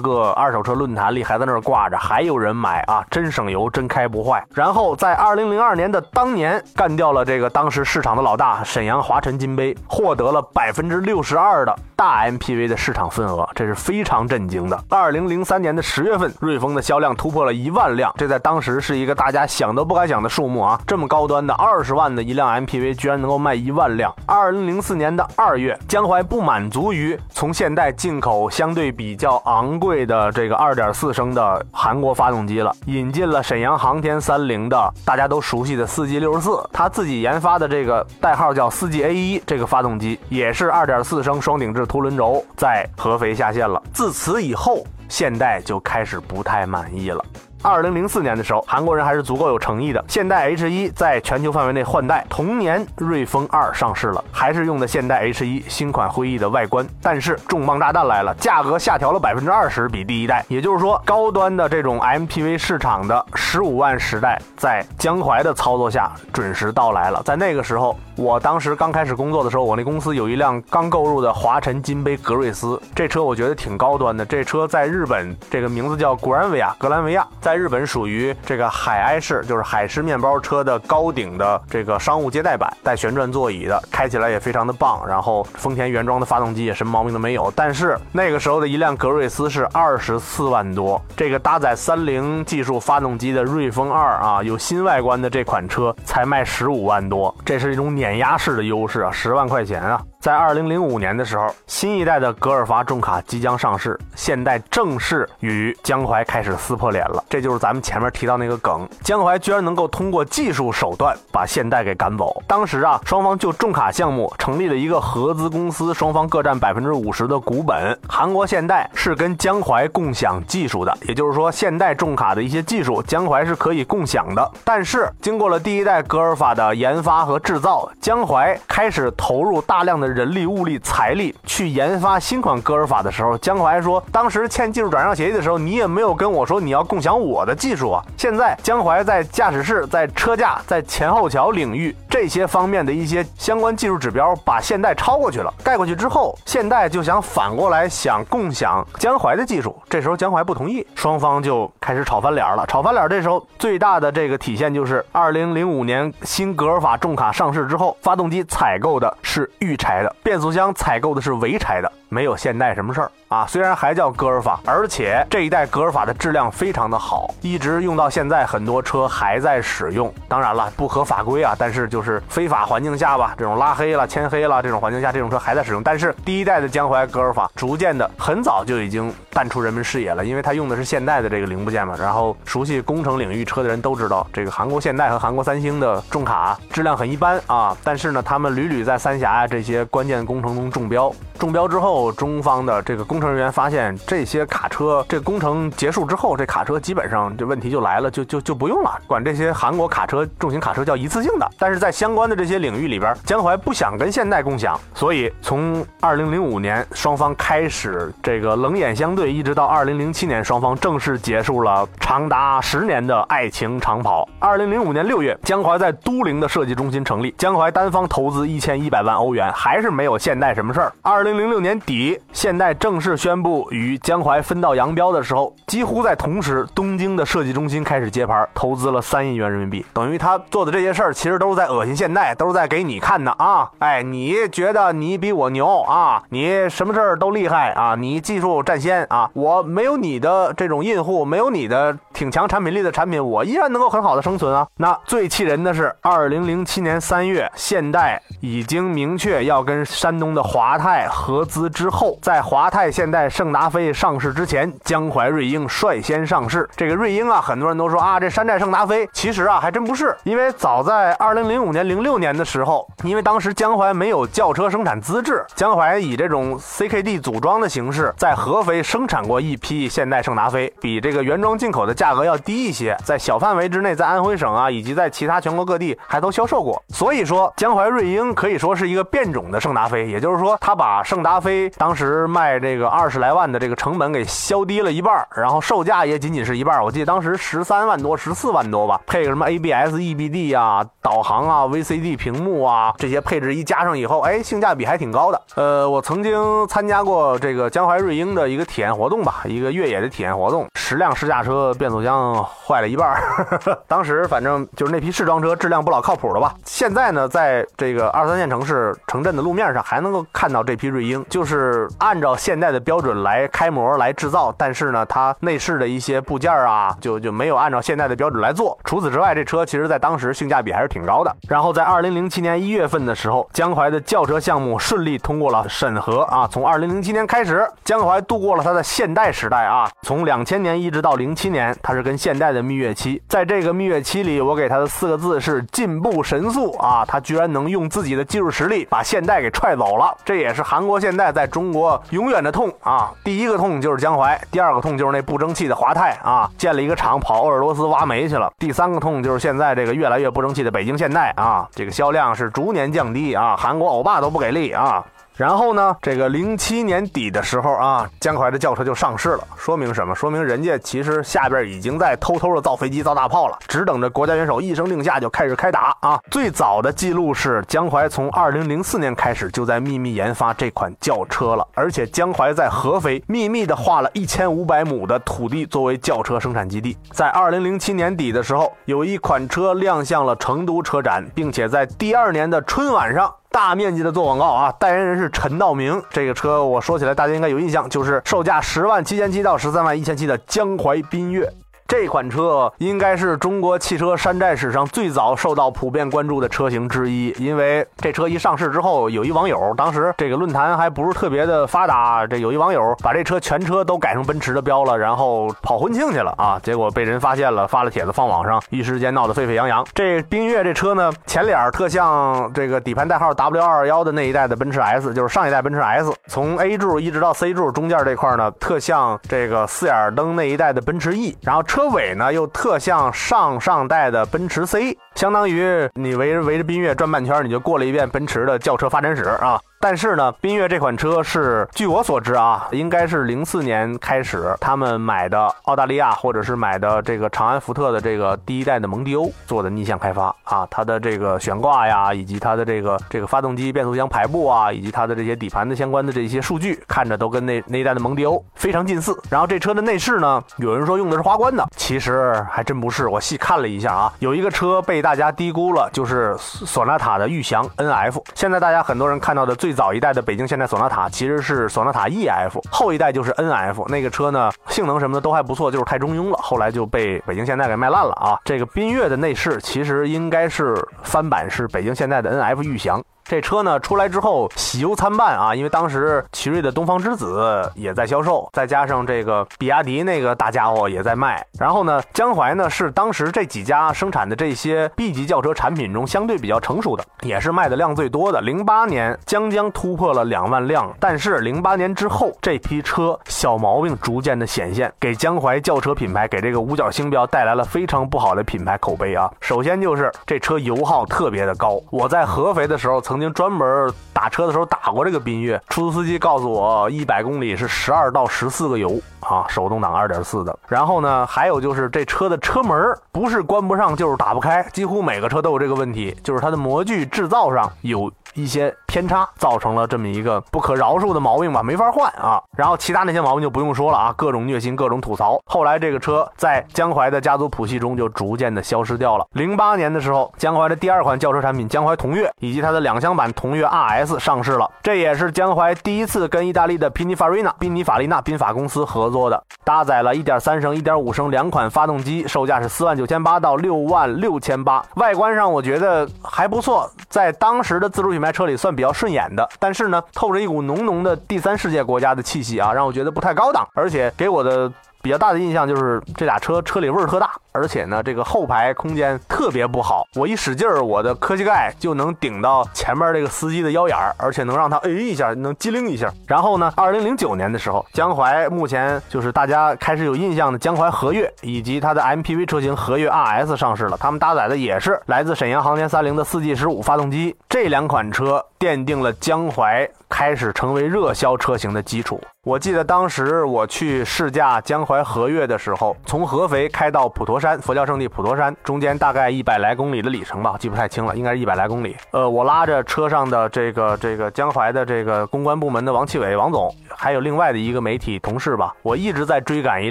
个二手车论坛里还在那儿挂着，还有人买啊，真省油。真开不坏。然后在二零零二年的当年，干掉了这个当时市场的老大沈阳华晨金杯，获得了百分之六十二的大 MPV 的市场份额，这是非常震惊的。二零零三年的十月份，瑞风的销量突破了一万辆，这在当时是一个大家想都不敢想的数目啊！这么高端的二十万的一辆 MPV，居然能够卖一万辆。二零零四年的二月，江淮不满足于从现代进口相对比较昂贵的这个二点四升的韩国发动机了，引进了。沈阳航天三菱的大家都熟悉的四 G 六十四，他自己研发的这个代号叫四 G A 一这个发动机，也也是2.4升双顶置凸轮轴，在合肥下线了。自此以后，现代就开始不太满意了。二零零四年的时候，韩国人还是足够有诚意的。现代 H 一在全球范围内换代，同年瑞风二上市了，还是用的现代 H 一新款辉翼的外观。但是重磅炸弹来了，价格下调了百分之二十，比第一代。也就是说，高端的这种 MPV 市场的十五万时代，在江淮的操作下准时到来了。在那个时候，我当时刚开始工作的时候，我那公司有一辆刚购入的华晨金杯格瑞斯，这车我觉得挺高端的。这车在日本，这个名字叫古兰维亚，格兰维亚在。日本属于这个海埃式，就是海狮面包车的高顶的这个商务接待版，带旋转座椅的，开起来也非常的棒。然后丰田原装的发动机也什么毛病都没有。但是那个时候的一辆格瑞斯是二十四万多，这个搭载三菱技术发动机的瑞风二啊，有新外观的这款车才卖十五万多，这是一种碾碾压式的优势啊，十万块钱啊。在二零零五年的时候，新一代的格尔法重卡即将上市，现代正式与江淮开始撕破脸了。这就是咱们前面提到那个梗，江淮居然能够通过技术手段把现代给赶走。当时啊，双方就重卡项目成立了一个合资公司，双方各占百分之五十的股本。韩国现代是跟江淮共享技术的，也就是说，现代重卡的一些技术，江淮是可以共享的。但是经过了第一代格尔法的研发和制造，江淮开始投入大量的。人力、物力、财力去研发新款戈尔法的时候，江淮说，当时签技术转让协议的时候，你也没有跟我说你要共享我的技术啊。现在江淮在驾驶室、在车架、在前后桥领域这些方面的一些相关技术指标，把现代超过去了。盖过去之后，现代就想反过来想共享江淮的技术，这时候江淮不同意，双方就开始吵翻脸了。吵翻脸，这时候最大的这个体现就是二零零五年新格尔法重卡上市之后，发动机采购的是预柴。变速箱采购的是潍柴的，没有现代什么事儿。啊，虽然还叫格尔法，而且这一代格尔法的质量非常的好，一直用到现在，很多车还在使用。当然了，不合法规啊，但是就是非法环境下吧，这种拉黑了、牵黑了这种环境下，这种车还在使用。但是第一代的江淮格尔法逐渐的很早就已经淡出人们视野了，因为它用的是现代的这个零部件嘛。然后熟悉工程领域车的人都知道，这个韩国现代和韩国三星的重卡质量很一般啊。但是呢，他们屡屡在三峡啊这些关键工程中中标。中标之后，中方的这个工程人员发现，这些卡车这工程结束之后，这卡车基本上这问题就来了，就就就不用了。管这些韩国卡车重型卡车叫一次性的。但是在相关的这些领域里边，江淮不想跟现代共享，所以从二零零五年双方开始这个冷眼相对，一直到二零零七年，双方正式结束了长达十年的爱情长跑。二零零五年六月，江淮在都灵的设计中心成立，江淮单方投资一千一百万欧元，还是没有现代什么事儿。二零零六年底，现代正式宣布与江淮分道扬镳的时候，几乎在同时，东京的设计中心开始接盘，投资了三亿元人民币。等于他做的这些事儿，其实都是在恶心现代，都是在给你看的啊！哎，你觉得你比我牛啊？你什么事儿都厉害啊？你技术占先啊？我没有你的这种印户，没有你的挺强产品力的产品，我依然能够很好的生存啊！那最气人的是，二零零七年三月，现代已经明确要跟山东的华泰。合资之后，在华泰现代圣达菲上市之前，江淮瑞鹰率先上市。这个瑞鹰啊，很多人都说啊，这山寨圣达菲，其实啊，还真不是。因为早在二零零五年、零六年的时候，因为当时江淮没有轿车生产资质，江淮以这种 CKD 组装的形式，在合肥生产过一批现代圣达菲，比这个原装进口的价格要低一些，在小范围之内，在安徽省啊，以及在其他全国各地还都销售过。所以说，江淮瑞鹰可以说是一个变种的圣达菲，也就是说，他把圣达菲当时卖这个二十来万的这个成本给削低了一半，然后售价也仅仅是一半。我记得当时十三万多、十四万多吧，配个什么 ABS、EBD 啊、导航啊、VCD 屏幕啊，这些配置一加上以后，哎，性价比还挺高的。呃，我曾经参加过这个江淮瑞鹰的一个体验活动吧，一个越野的体验活动，十辆试驾车变速箱坏了一半。当时反正就是那批试装车质量不老靠谱的吧。现在呢，在这个二三线城市城镇的路面上还能够看到这批瑞。鹰就是按照现代的标准来开模来制造，但是呢，它内饰的一些部件啊，就就没有按照现代的标准来做。除此之外，这车其实在当时性价比还是挺高的。然后在二零零七年一月份的时候，江淮的轿车项目顺利通过了审核啊。从二零零七年开始，江淮度过了它的现代时代啊。从两千年一直到零七年，它是跟现代的蜜月期。在这个蜜月期里，我给它的四个字是进步神速啊。它居然能用自己的技术实力把现代给踹走了，这也是韩国现代在中国永远的痛啊！第一个痛就是江淮，第二个痛就是那不争气的华泰啊，建了一个厂跑鄂尔多斯挖煤去了，第三个痛就是现在这个越来越不争气的北京现代啊，这个销量是逐年降低啊，韩国欧巴都不给力啊。然后呢，这个零七年底的时候啊，江淮的轿车就上市了，说明什么？说明人家其实下边已经在偷偷的造飞机、造大炮了，只等着国家元首一声令下就开始开打啊！最早的记录是江淮从二零零四年开始就在秘密研发这款轿车了，而且江淮在合肥秘密的划了一千五百亩的土地作为轿车生产基地。在二零零七年底的时候，有一款车亮相了成都车展，并且在第二年的春晚上。大面积的做广告啊！代言人是陈道明。这个车我说起来大家应该有印象，就是售价十万七千七到十三万一千七的江淮缤越。这款车应该是中国汽车山寨史上最早受到普遍关注的车型之一，因为这车一上市之后，有一网友，当时这个论坛还不是特别的发达，这有一网友把这车全车都改成奔驰的标了，然后跑婚庆去了啊，结果被人发现了，发了帖子放网上，一时间闹得沸沸扬扬。这缤越这车呢，前脸特像这个底盘代号 W 二二幺的那一代的奔驰 S，就是上一代奔驰 S，从 A 柱一直到 C 柱中间这块呢，特像这个四眼灯那一代的奔驰 E，然后车。车尾呢又特像上上代的奔驰 C，相当于你围着围着缤越转半圈，你就过了一遍奔驰的轿车发展史啊。但是呢，缤越这款车是，据我所知啊，应该是零四年开始他们买的澳大利亚或者是买的这个长安福特的这个第一代的蒙迪欧做的逆向开发啊，它的这个悬挂呀，以及它的这个这个发动机变速箱排布啊，以及它的这些底盘的相关的这些数据，看着都跟那那一代的蒙迪欧非常近似。然后这车的内饰呢，有人说用的是花冠的，其实还真不是。我细看了一下啊，有一个车被大家低估了，就是索纳塔的裕翔 NF。现在大家很多人看到的最早一代的北京现代索纳塔其实是索纳塔 EF，后一代就是 NF。那个车呢，性能什么的都还不错，就是太中庸了，后来就被北京现代给卖烂了啊。这个缤越的内饰其实应该是翻版，是北京现代的 NF 裕翔。这车呢出来之后喜忧参半啊，因为当时奇瑞的东方之子也在销售，再加上这个比亚迪那个大家伙也在卖。然后呢，江淮呢是当时这几家生产的这些 B 级轿车产品中相对比较成熟的，也是卖的量最多的。零八年将将突破了两万辆，但是零八年之后这批车小毛病逐渐的显现，给江淮轿车品牌给这个五角星标带来了非常不好的品牌口碑啊。首先就是这车油耗特别的高，我在合肥的时候曾。曾经专门打车的时候打过这个缤越，出租司机告诉我，一百公里是十二到十四个油啊，手动挡二点四的。然后呢，还有就是这车的车门不是关不上就是打不开，几乎每个车都有这个问题，就是它的模具制造上有。一些偏差造成了这么一个不可饶恕的毛病吧，没法换啊。然后其他那些毛病就不用说了啊，各种虐心，各种吐槽。后来这个车在江淮的家族谱系中就逐渐的消失掉了。零八年的时候，江淮的第二款轿车产品江淮同悦以及它的两厢版同悦 RS 上市了，这也是江淮第一次跟意大利的宾尼法瑞纳宾尼法利纳宾法公司合作的，搭载了1.3升、1.5升两款发动机，售价是四万九千八到六万六千八。外观上我觉得还不错，在当时的自主品。卖车里算比较顺眼的，但是呢，透着一股浓浓的第三世界国家的气息啊，让我觉得不太高档，而且给我的。比较大的印象就是这俩车车里味儿特大，而且呢，这个后排空间特别不好。我一使劲儿，我的科技盖就能顶到前面这个司机的腰眼儿，而且能让他哎一下，能机灵一下。然后呢，二零零九年的时候，江淮目前就是大家开始有印象的江淮和悦以及它的 MPV 车型和悦 RS 上市了，他们搭载的也是来自沈阳航天三菱的四 G 十五发动机。这两款车奠定了江淮开始成为热销车型的基础。我记得当时我去试驾江淮和悦的时候，从合肥开到普陀山佛教圣地普陀山，中间大概一百来公里的里程吧，记不太清了，应该是一百来公里。呃，我拉着车上的这个这个江淮的这个公关部门的王启伟王总，还有另外的一个媒体同事吧，我一直在追赶一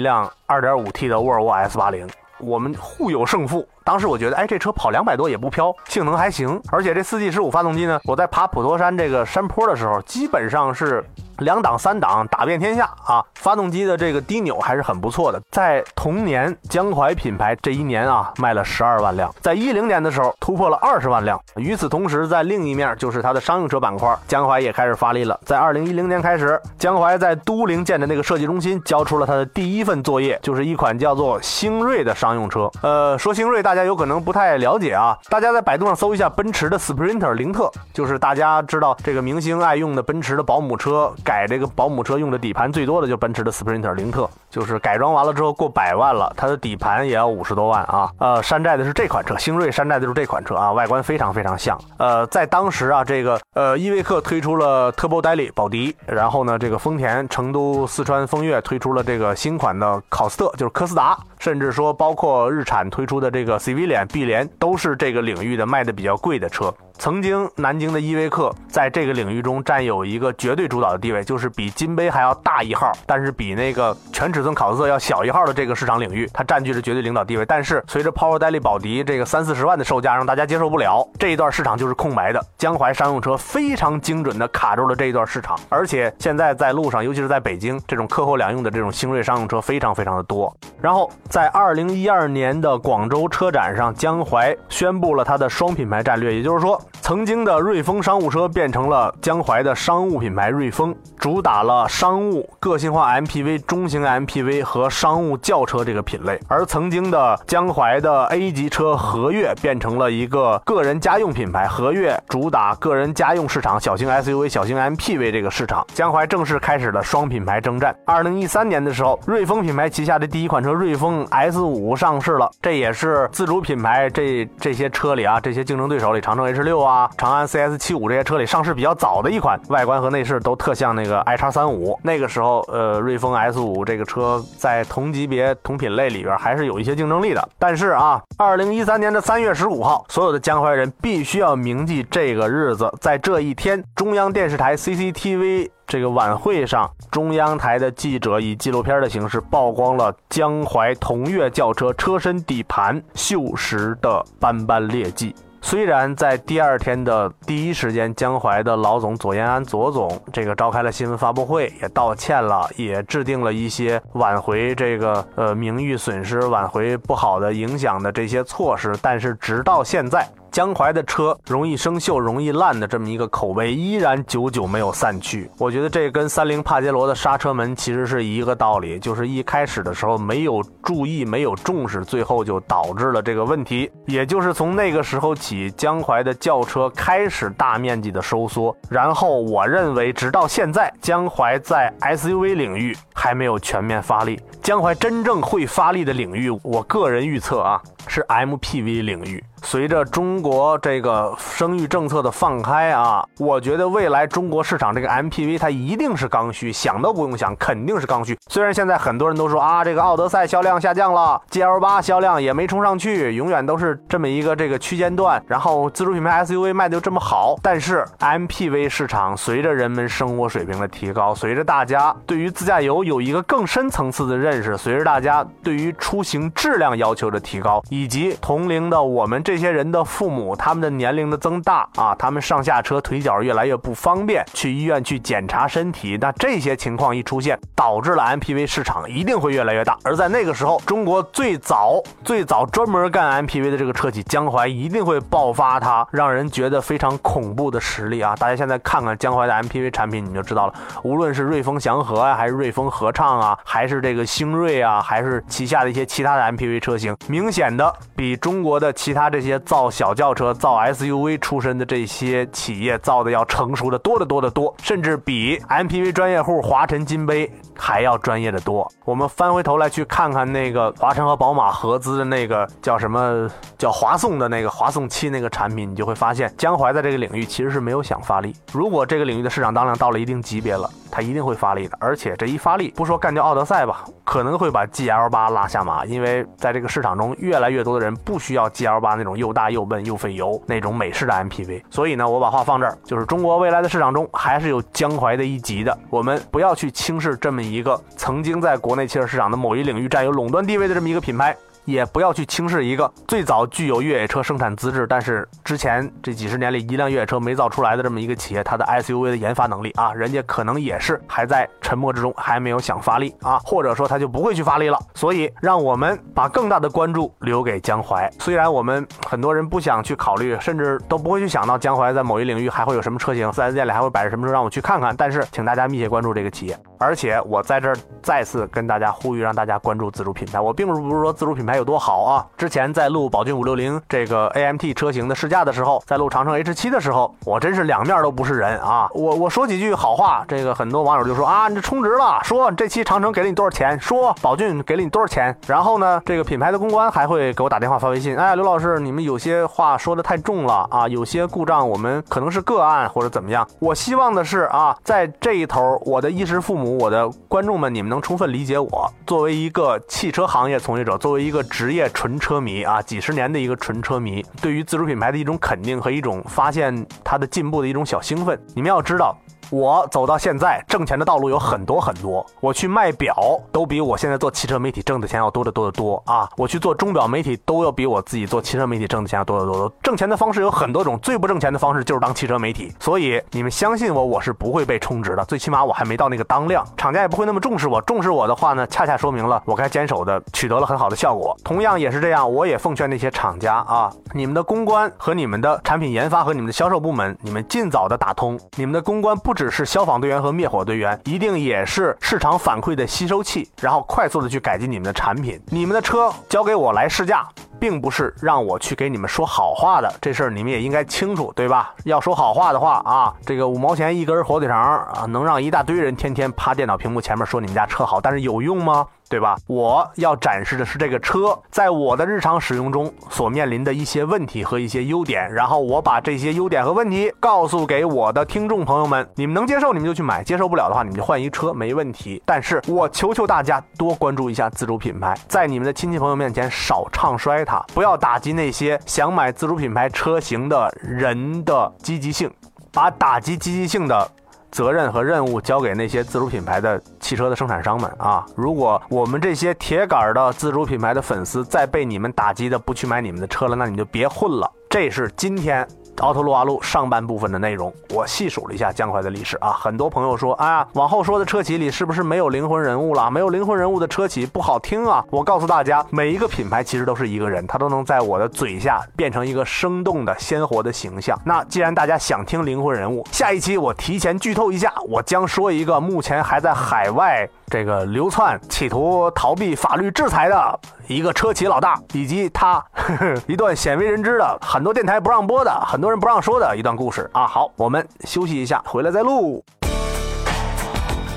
辆 2.5T 的沃尔沃 S80。我们互有胜负。当时我觉得，哎，这车跑两百多也不飘，性能还行。而且这四 G 十五发动机呢，我在爬普陀山这个山坡的时候，基本上是两档三档打遍天下啊！发动机的这个低扭还是很不错的。在同年，江淮品牌这一年啊卖了十二万辆，在一零年的时候突破了二十万辆。与此同时，在另一面就是它的商用车板块，江淮也开始发力了。在二零一零年开始，江淮在都灵建的那个设计中心交出了它的第一份作业，就是一款叫做星瑞的商用车。呃，说星瑞大家有可能不太了解啊，大家在百度上搜一下奔驰的 Sprinter 灵特，就是大家知道这个明星爱用的奔驰的保姆车。改这个保姆车用的底盘最多的就是奔驰的 Sprinter 灵特，就是改装完了之后过百万了，它的底盘也要五十多万啊。呃，山寨的是这款车，星瑞山寨的就是这款车啊，外观非常非常像。呃，在当时啊，这个呃依维柯推出了 Turbo Daily 宝迪，然后呢，这个丰田、成都、四川风月推出了这个新款的考斯特，就是科斯达，甚至说包括日产推出的这个 CV 脸、碧联，都是这个领域的卖的比较贵的车。曾经南京的依维柯在这个领域中占有一个绝对主导的地位，就是比金杯还要大一号，但是比那个全尺寸考斯特要小一号的这个市场领域，它占据着绝对领导地位。但是随着 Power Daily 宝迪这个三四十万的售价让大家接受不了，这一段市场就是空白的。江淮商用车非常精准的卡住了这一段市场，而且现在在路上，尤其是在北京，这种客货两用的这种星瑞商用车非常非常的多。然后在二零一二年的广州车展上，江淮宣布了它的双品牌战略，也就是说。曾经的瑞风商务车变成了江淮的商务品牌瑞风，主打了商务个性化 MPV、中型 MPV 和商务轿车这个品类。而曾经的江淮的 A 级车和悦变成了一个个人家用品牌，和悦主打个人家用市场，小型 SUV、小型 MPV 这个市场。江淮正式开始了双品牌征战。二零一三年的时候，瑞风品牌旗下的第一款车瑞风 S 五上市了，这也是自主品牌这这些车里啊，这些竞争对手里，长城 H 六六。啊，长安 CS 七五这些车里上市比较早的一款，外观和内饰都特像那个 i 叉三五。那个时候，呃，瑞风 S 五这个车在同级别同品类里边还是有一些竞争力的。但是啊，二零一三年的三月十五号，所有的江淮人必须要铭记这个日子，在这一天，中央电视台 CCTV 这个晚会上，中央台的记者以纪录片的形式曝光了江淮同悦轿车车身底盘锈蚀的斑斑劣迹。虽然在第二天的第一时间，江淮的老总左延安左总这个召开了新闻发布会，也道歉了，也制定了一些挽回这个呃名誉损失、挽回不好的影响的这些措施，但是直到现在。江淮的车容易生锈、容易烂的这么一个口碑依然久久没有散去。我觉得这跟三菱帕杰罗的刹车门其实是一个道理，就是一开始的时候没有注意、没有重视，最后就导致了这个问题。也就是从那个时候起，江淮的轿车开始大面积的收缩。然后我认为，直到现在，江淮在 SUV 领域还没有全面发力。江淮真正会发力的领域，我个人预测啊，是 MPV 领域。随着中国这个生育政策的放开啊，我觉得未来中国市场这个 MPV 它一定是刚需，想都不用想，肯定是刚需。虽然现在很多人都说啊，这个奥德赛销量下降了，GL 八销量也没冲上去，永远都是这么一个这个区间段。然后自主品牌 SUV 卖的又这么好，但是 MPV 市场随着人们生活水平的提高，随着大家对于自驾游有一个更深层次的认识，随着大家对于出行质量要求的提高，以及同龄的我们这。些人的父母，他们的年龄的增大啊，他们上下车腿脚越来越不方便，去医院去检查身体，那这些情况一出现，导致了 MPV 市场一定会越来越大。而在那个时候，中国最早最早专门干 MPV 的这个车企江淮一定会爆发它让人觉得非常恐怖的实力啊！大家现在看看江淮的 MPV 产品，你就知道了。无论是瑞风祥和啊，还是瑞风合畅啊，还是这个星瑞啊，还是旗下的一些其他的 MPV 车型，明显的比中国的其他这。些造小轿车、造 SUV 出身的这些企业造的要成熟的多得多得多，甚至比 MPV 专业户华晨金杯还要专业的多。我们翻回头来去看看那个华晨和宝马合资的那个叫什么叫华颂的那个华颂七那个产品，你就会发现江淮在这个领域其实是没有想发力。如果这个领域的市场当量到了一定级别了。它一定会发力的，而且这一发力，不说干掉奥德赛吧，可能会把 GL 八拉下马，因为在这个市场中，越来越多的人不需要 GL 八那种又大又笨又费油那种美式的 MPV。所以呢，我把话放这儿，就是中国未来的市场中还是有江淮的一级的，我们不要去轻视这么一个曾经在国内汽车市场的某一领域占有垄断地位的这么一个品牌。也不要去轻视一个最早具有越野车生产资质，但是之前这几十年里一辆越野车没造出来的这么一个企业，它的 SUV 的研发能力啊，人家可能也是还在沉默之中，还没有想发力啊，或者说他就不会去发力了。所以，让我们把更大的关注留给江淮。虽然我们很多人不想去考虑，甚至都不会去想到江淮在某一领域还会有什么车型，4S 店里还会摆着什么车让我去看看。但是，请大家密切关注这个企业。而且，我在这儿再次跟大家呼吁，让大家关注自主品牌。我并不是说自主品牌还有多好啊。之前在录宝骏五六零这个 AMT 车型的试驾的时候，在录长城 H 七的时候，我真是两面都不是人啊。我我说几句好话，这个很多网友就说啊，你这充值了，说这期长城给了你多少钱，说宝骏给了你多少钱。然后呢，这个品牌的公关还会给我打电话发微信，哎，刘老师，你们有些话说的太重了啊，有些故障我们可能是个案或者怎么样。我希望的是啊，在这一头，我的衣食父母，我的观众们，你们能充分理解我。作为一个汽车行业从业者，作为一个职业纯车迷啊，几十年的一个纯车迷，对于自主品牌的一种肯定和一种发现它的进步的一种小兴奋。你们要知道。我走到现在，挣钱的道路有很多很多。我去卖表，都比我现在做汽车媒体挣的钱要多得多得多啊！我去做钟表媒体，都要比我自己做汽车媒体挣的钱要多得多多。挣钱的方式有很多种，最不挣钱的方式就是当汽车媒体。所以你们相信我，我是不会被充值的。最起码我还没到那个当量，厂家也不会那么重视我。重视我的话呢，恰恰说明了我该坚守的取得了很好的效果。同样也是这样，我也奉劝那些厂家啊，你们的公关和你们的产品研发和你们的销售部门，你们尽早的打通。你们的公关不止。只是消防队员和灭火队员，一定也是市场反馈的吸收器，然后快速的去改进你们的产品。你们的车交给我来试驾，并不是让我去给你们说好话的，这事儿你们也应该清楚，对吧？要说好话的话啊，这个五毛钱一根火腿肠啊，能让一大堆人天天趴电脑屏幕前面说你们家车好，但是有用吗？对吧？我要展示的是这个车在我的日常使用中所面临的一些问题和一些优点，然后我把这些优点和问题告诉给我的听众朋友们，你们能接受你们就去买，接受不了的话你们就换一车没问题。但是我求求大家多关注一下自主品牌，在你们的亲戚朋友面前少唱衰它，不要打击那些想买自主品牌车型的人的积极性，把打击积极性的。责任和任务交给那些自主品牌的汽车的生产商们啊！如果我们这些铁杆的自主品牌的粉丝再被你们打击的不去买你们的车了，那你就别混了。这是今天。奥托鲁瓦路上半部分的内容，我细数了一下江淮的历史啊。很多朋友说，哎呀，往后说的车企里是不是没有灵魂人物了？没有灵魂人物的车企不好听啊。我告诉大家，每一个品牌其实都是一个人，他都能在我的嘴下变成一个生动的、鲜活的形象。那既然大家想听灵魂人物，下一期我提前剧透一下，我将说一个目前还在海外。这个流窜企图逃避法律制裁的一个车企老大，以及他呵呵 一段鲜为人知的很多电台不让播的、很多人不让说的一段故事啊！好，我们休息一下，回来再录。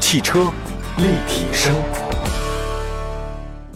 汽车立体声。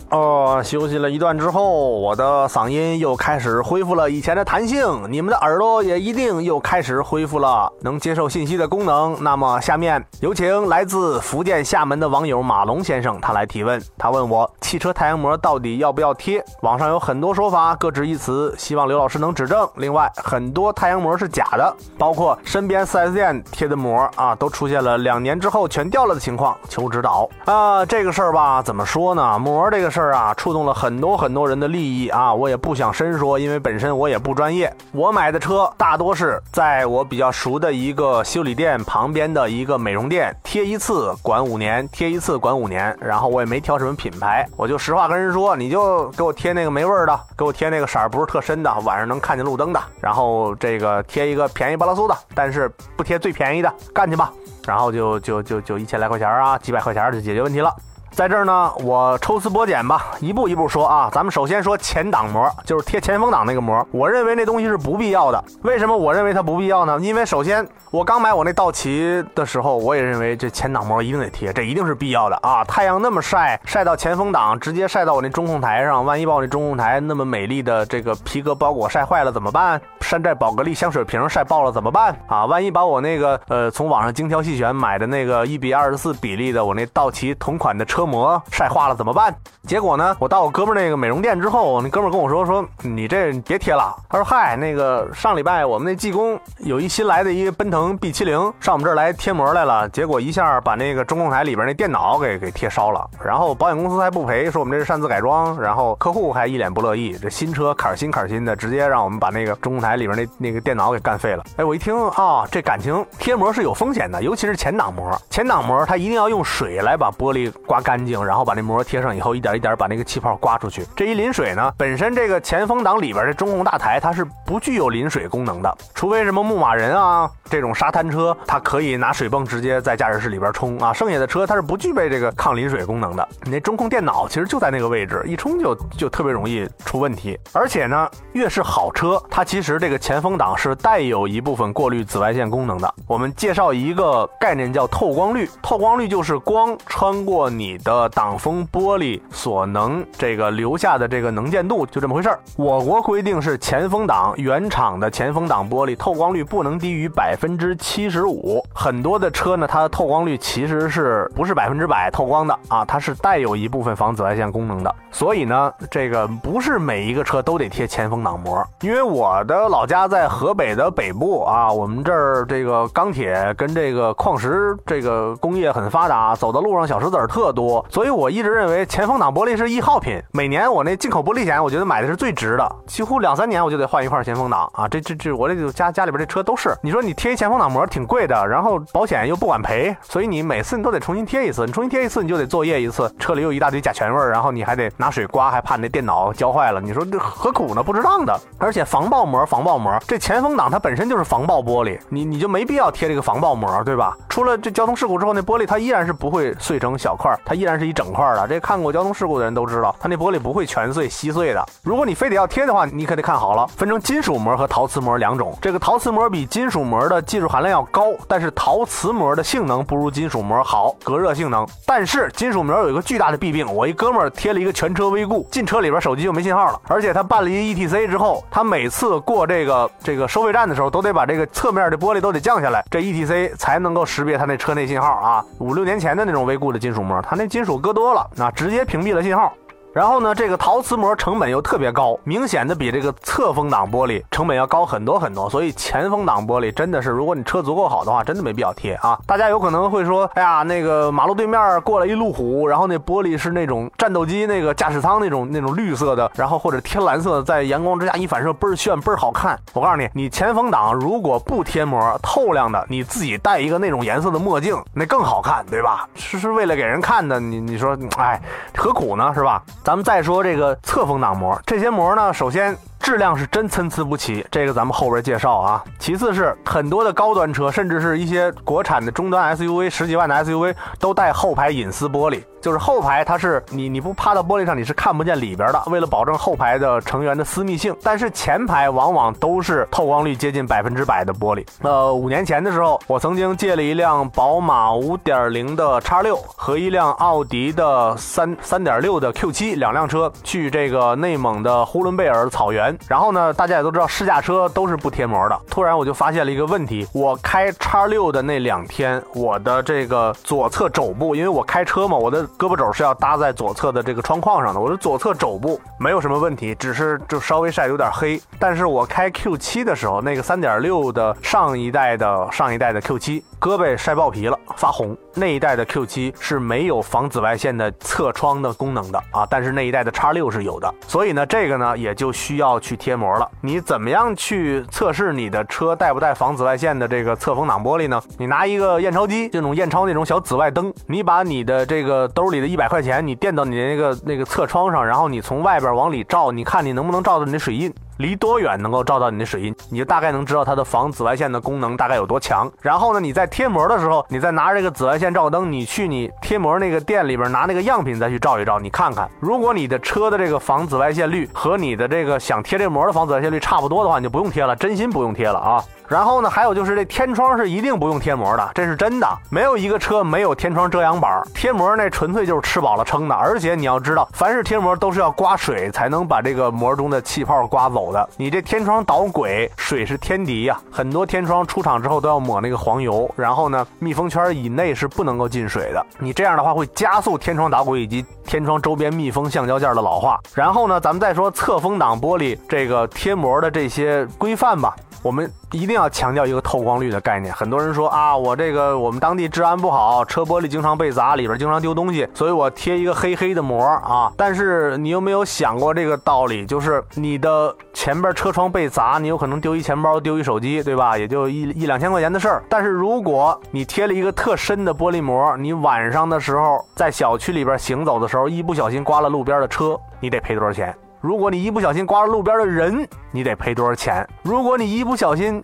哦，休息了一段之后，我的嗓音又开始恢复了以前的弹性，你们的耳朵也一定又开始恢复了能接受信息的功能。那么，下面有请来自福建厦门的网友马龙先生，他来提问。他问我汽车太阳膜到底要不要贴？网上有很多说法，各执一词，希望刘老师能指正。另外，很多太阳膜是假的，包括身边 4S 店贴的膜啊，都出现了两年之后全掉了的情况，求指导啊。这个事儿吧，怎么说呢？膜这个事。事儿啊，触动了很多很多人的利益啊！我也不想深说，因为本身我也不专业。我买的车大多是在我比较熟的一个修理店旁边的一个美容店贴一次管五年，贴一次管五年。然后我也没挑什么品牌，我就实话跟人说，你就给我贴那个没味儿的，给我贴那个色儿不是特深的，晚上能看见路灯的。然后这个贴一个便宜巴拉苏的，但是不贴最便宜的，干去吧。然后就就就就一千来块钱啊，几百块钱就解决问题了。在这儿呢，我抽丝剥茧吧，一步一步说啊。咱们首先说前挡膜，就是贴前风挡那个膜。我认为那东西是不必要的。为什么我认为它不必要呢？因为首先，我刚买我那道奇的时候，我也认为这前挡膜一定得贴，这一定是必要的啊。太阳那么晒，晒到前风挡，直接晒到我那中控台上，万一把我那中控台那么美丽的这个皮革包裹晒坏了怎么办？山寨宝格丽香水瓶晒爆了怎么办？啊，万一把我那个呃从网上精挑细选买的那个一比二十四比例的我那道奇同款的车。膜晒化了怎么办？结果呢，我到我哥们那个美容店之后，那哥们跟我说说你这别贴了。他说嗨，那个上礼拜我们那技工有一新来的一奔腾 B 七零上我们这儿来贴膜来了，结果一下把那个中控台里边那电脑给给贴烧了，然后保险公司还不赔，说我们这是擅自改装，然后客户还一脸不乐意，这新车坎儿新坎儿新的，直接让我们把那个中控台里边那那个电脑给干废了。哎，我一听啊，这感情贴膜是有风险的，尤其是前挡膜，前挡膜它一定要用水来把玻璃刮干干净，然后把那膜贴上以后，一点一点把那个气泡刮出去。这一淋水呢，本身这个前风挡里边的中控大台它是不具有淋水功能的，除非什么牧马人啊这种沙滩车，它可以拿水泵直接在驾驶室里边冲啊，剩下的车它是不具备这个抗淋水功能的。你那中控电脑其实就在那个位置，一冲就就特别容易出问题。而且呢，越是好车，它其实这个前风挡是带有一部分过滤紫外线功能的。我们介绍一个概念叫透光率，透光率就是光穿过你的挡风玻璃所能这个留下的这个能见度，就这么回事儿。我国规定是前风挡原厂的前风挡玻璃透光率不能低于百分之七十五。很多的车呢，它的透光率其实是不是百分之百透光的啊？它是带有一部分防紫外线功能的。所以呢，这个不是每一个车都得贴前风挡膜。因为我的老家在河北的北部啊，我们这儿这个钢铁跟这个矿石这个工业很发达，走的路上小石子儿特多，所以我一直认为前风挡玻璃是易耗品。每年我那进口玻璃险，我觉得买的是最值的，几乎两三年我就得换一块前风挡啊。这这这，我这家家里边这车都是。你说你贴一前风挡膜挺贵的，然后保险又不管赔，所以你每次你都得重新贴一次，你重新贴一次你就得作业一次，车里有一大堆甲醛味，然后你还得拿水刮，还怕你那电脑焦坏了。你说这何苦呢？不值当的。而且防爆膜，防爆膜，这前风挡它本身就是防爆玻璃，你你就没必要贴这个防爆膜，对吧？出了这交通事故之后，那玻璃它依然是不会碎成小块，它依然是一整块的。这看过交通事故的人都知道，它那玻璃不会全碎稀碎的。如果你非得要贴的话，你可得看好了，分成金属膜和陶瓷膜两种。这个陶瓷膜比金属膜的技术含量要高，但是陶瓷膜的性能不如金属膜好，隔热性能。但是金属膜有一个巨大的弊病，我一哥们儿贴了一个全车微固，进车里边手机就没信号了。而且他办了一 ETC 之后，他每次过这个这个收费站的时候，都得把这个侧面的玻璃都得降下来，这 ETC 才能够识别他那车内信号啊。五六年前的那种微固的金属膜，它那金属搁多了，那直接屏蔽了信号。然后呢，这个陶瓷膜成本又特别高，明显的比这个侧风挡玻璃成本要高很多很多。所以前风挡玻璃真的是，如果你车足够好的话，真的没必要贴啊。大家有可能会说，哎呀，那个马路对面过来一路虎，然后那玻璃是那种战斗机那个驾驶舱那种那种绿色的，然后或者天蓝色，在阳光之下一反射倍儿炫倍儿好看。我告诉你，你前风挡如果不贴膜，透亮的，你自己戴一个那种颜色的墨镜，那更好看，对吧？是是为了给人看的，你你说，哎，何苦呢，是吧？咱们再说这个侧风挡膜，这些膜呢，首先质量是真参差不齐，这个咱们后边介绍啊。其次是很多的高端车，甚至是一些国产的中端 SUV，十几万的 SUV 都带后排隐私玻璃。就是后排它是你你不趴到玻璃上你是看不见里边的，为了保证后排的成员的私密性。但是前排往往都是透光率接近百分之百的玻璃。呃，五年前的时候，我曾经借了一辆宝马五点零的叉六和一辆奥迪的三三点六的 Q 七两辆车去这个内蒙的呼伦贝尔草原。然后呢，大家也都知道试驾车都是不贴膜的。突然我就发现了一个问题，我开叉六的那两天，我的这个左侧肘部，因为我开车嘛，我的胳膊肘是要搭在左侧的这个窗框上的，我的左侧肘部没有什么问题，只是就稍微晒有点黑。但是我开 Q7 的时候，那个3.6的上一代的上一代的 Q7，胳膊晒爆皮了，发红。那一代的 Q7 是没有防紫外线的侧窗的功能的啊，但是那一代的 X6 是有的。所以呢，这个呢也就需要去贴膜了。你怎么样去测试你的车带不带防紫外线的这个侧风挡玻璃呢？你拿一个验钞机，这种验钞那种小紫外灯，你把你的这个兜里的一百块钱，你垫到你那个那个侧窗上，然后你从外边往里照，你看你能不能照到你的水印。离多远能够照到你的水印，你就大概能知道它的防紫外线的功能大概有多强。然后呢，你在贴膜的时候，你再拿这个紫外线照灯，你去你贴膜那个店里边拿那个样品再去照一照，你看看，如果你的车的这个防紫外线率和你的这个想贴这膜的防紫外线率差不多的话，你就不用贴了，真心不用贴了啊。然后呢，还有就是这天窗是一定不用贴膜的，这是真的，没有一个车没有天窗遮阳板，贴膜那纯粹就是吃饱了撑的。而且你要知道，凡是贴膜都是要刮水才能把这个膜中的气泡刮走的。你这天窗导轨，水是天敌呀，很多天窗出厂之后都要抹那个黄油，然后呢，密封圈以内是不能够进水的。你这样的话会加速天窗导轨以及天窗周边密封橡胶件的老化。然后呢，咱们再说侧风挡玻璃这个贴膜的这些规范吧。我们一定要强调一个透光率的概念。很多人说啊，我这个我们当地治安不好，车玻璃经常被砸，里边经常丢东西，所以我贴一个黑黑的膜啊。但是你有没有想过这个道理？就是你的前边车窗被砸，你有可能丢一钱包、丢一手机，对吧？也就一一两千块钱的事儿。但是如果你贴了一个特深的玻璃膜，你晚上的时候在小区里边行走的时候，一不小心刮了路边的车，你得赔多少钱？如果你一不小心刮了路边的人，你得赔多少钱？如果你一不小心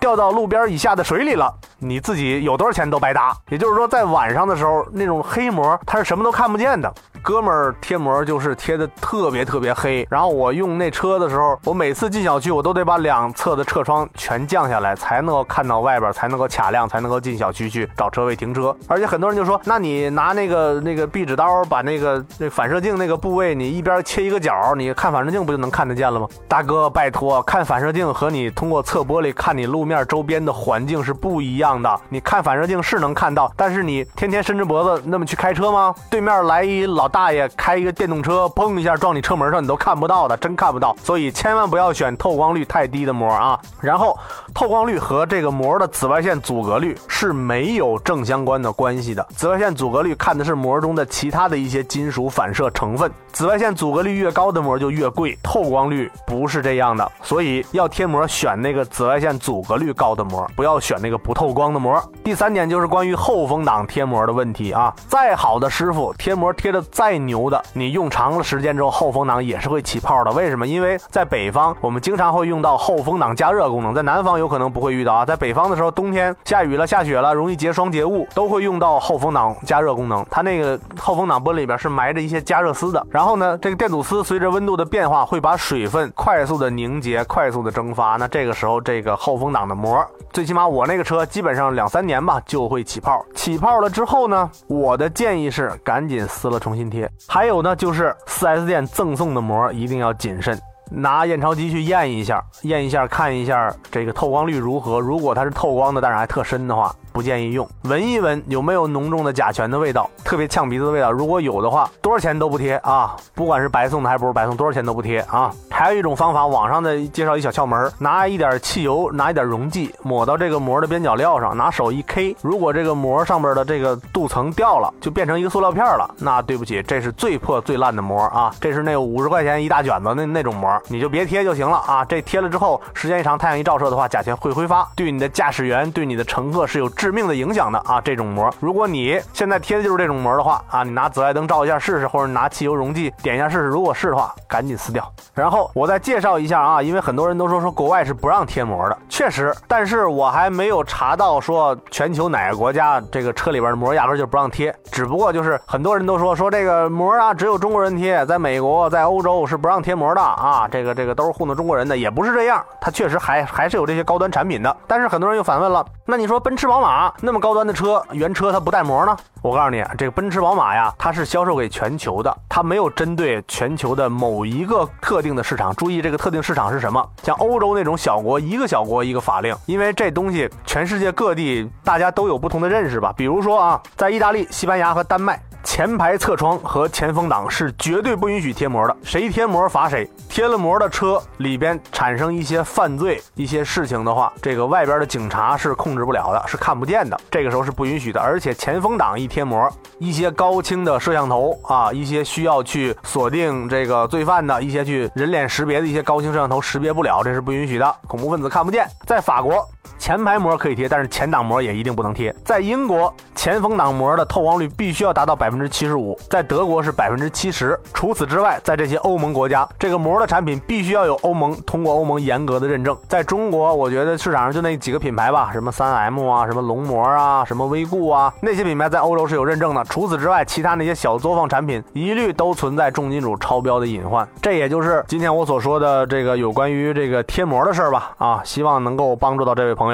掉到路边以下的水里了，你自己有多少钱都白搭。也就是说，在晚上的时候，那种黑膜它是什么都看不见的。哥们儿贴膜就是贴的特别特别黑，然后我用那车的时候，我每次进小区我都得把两侧的车窗全降下来，才能够看到外边，才能够卡亮，才能够进小区去找车位停车。而且很多人就说，那你拿那个那个壁纸刀把那个那反射镜那个部位，你一边切一个角，你看反射镜不就能看得见了吗？大哥，拜托，看反射镜和你通过侧玻璃看你路面周边的环境是不一样的。你看反射镜是能看到，但是你天天伸着脖子那么去开车吗？对面来一老。大爷开一个电动车，砰一下撞你车门上，你都看不到的，真看不到。所以千万不要选透光率太低的膜啊。然后，透光率和这个膜的紫外线阻隔率是没有正相关的关系的。紫外线阻隔率看的是膜中的其他的一些金属反射成分。紫外线阻隔率越高的膜就越贵，透光率不是这样的。所以要贴膜选那个紫外线阻隔率高的膜，不要选那个不透光的膜。第三点就是关于后风挡贴膜的问题啊。再好的师傅贴膜贴的再再牛的，你用长了时间之后，后风挡也是会起泡的。为什么？因为在北方，我们经常会用到后风挡加热功能，在南方有可能不会遇到啊。在北方的时候，冬天下雨了、下雪了，容易结霜结雾，都会用到后风挡加热功能。它那个后风挡玻璃里边是埋着一些加热丝的，然后呢，这个电阻丝随着温度的变化，会把水分快速的凝结、快速的蒸发。那这个时候，这个后风挡的膜，最起码我那个车基本上两三年吧就会起泡。起泡了之后呢，我的建议是赶紧撕了重新。还有呢，就是 4S 店赠送的膜一定要谨慎，拿验钞机去验一下，验一下看一下这个透光率如何。如果它是透光的，但是还特深的话。不建议用，闻一闻有没有浓重的甲醛的味道，特别呛鼻子的味道。如果有的话，多少钱都不贴啊！不管是白送的还不是白送，多少钱都不贴啊！还有一种方法，网上的介绍一小窍门，拿一点汽油，拿一点溶剂，抹到这个膜的边角料上，拿手一 K，如果这个膜上边的这个镀层掉了，就变成一个塑料片了。那对不起，这是最破最烂的膜啊！这是那五十块钱一大卷子那那种膜，你就别贴就行了啊！这贴了之后，时间一长，太阳一照射的话，甲醛会挥发，对你的驾驶员、对你的乘客是有。致命的影响的啊，这种膜，如果你现在贴的就是这种膜的话啊，你拿紫外灯照一下试试，或者拿汽油溶剂点一下试试，如果是的话，赶紧撕掉。然后我再介绍一下啊，因为很多人都说说国外是不让贴膜的，确实，但是我还没有查到说全球哪个国家这个车里边的膜压根就不让贴，只不过就是很多人都说说这个膜啊，只有中国人贴，在美国在欧洲是不让贴膜的啊，这个这个都是糊弄中国人的，也不是这样，它确实还还是有这些高端产品的，但是很多人又反问了，那你说奔驰宝马？那么高端的车，原车它不带膜呢？我告诉你，这个奔驰、宝马呀，它是销售给全球的，它没有针对全球的某一个特定的市场。注意，这个特定市场是什么？像欧洲那种小国，一个小国一个法令，因为这东西全世界各地大家都有不同的认识吧。比如说啊，在意大利、西班牙和丹麦。前排侧窗和前风挡是绝对不允许贴膜的，谁贴膜罚谁。贴了膜的车里边产生一些犯罪、一些事情的话，这个外边的警察是控制不了的，是看不见的。这个时候是不允许的。而且前风挡一贴膜，一些高清的摄像头啊，一些需要去锁定这个罪犯的一些去人脸识别的一些高清摄像头识别不了，这是不允许的。恐怖分子看不见。在法国，前排膜可以贴，但是前挡膜也一定不能贴。在英国。前风挡膜的透光率必须要达到百分之七十五，在德国是百分之七十。除此之外，在这些欧盟国家，这个膜的产品必须要有欧盟通过欧盟严格的认证。在中国，我觉得市场上就那几个品牌吧，什么三 M 啊，什么龙膜啊，什么威固啊，那些品牌在欧洲是有认证的。除此之外，其他那些小作坊产品一律都存在重金属超标的隐患。这也就是今天我所说的这个有关于这个贴膜的事儿吧。啊，希望能够帮助到这位朋友。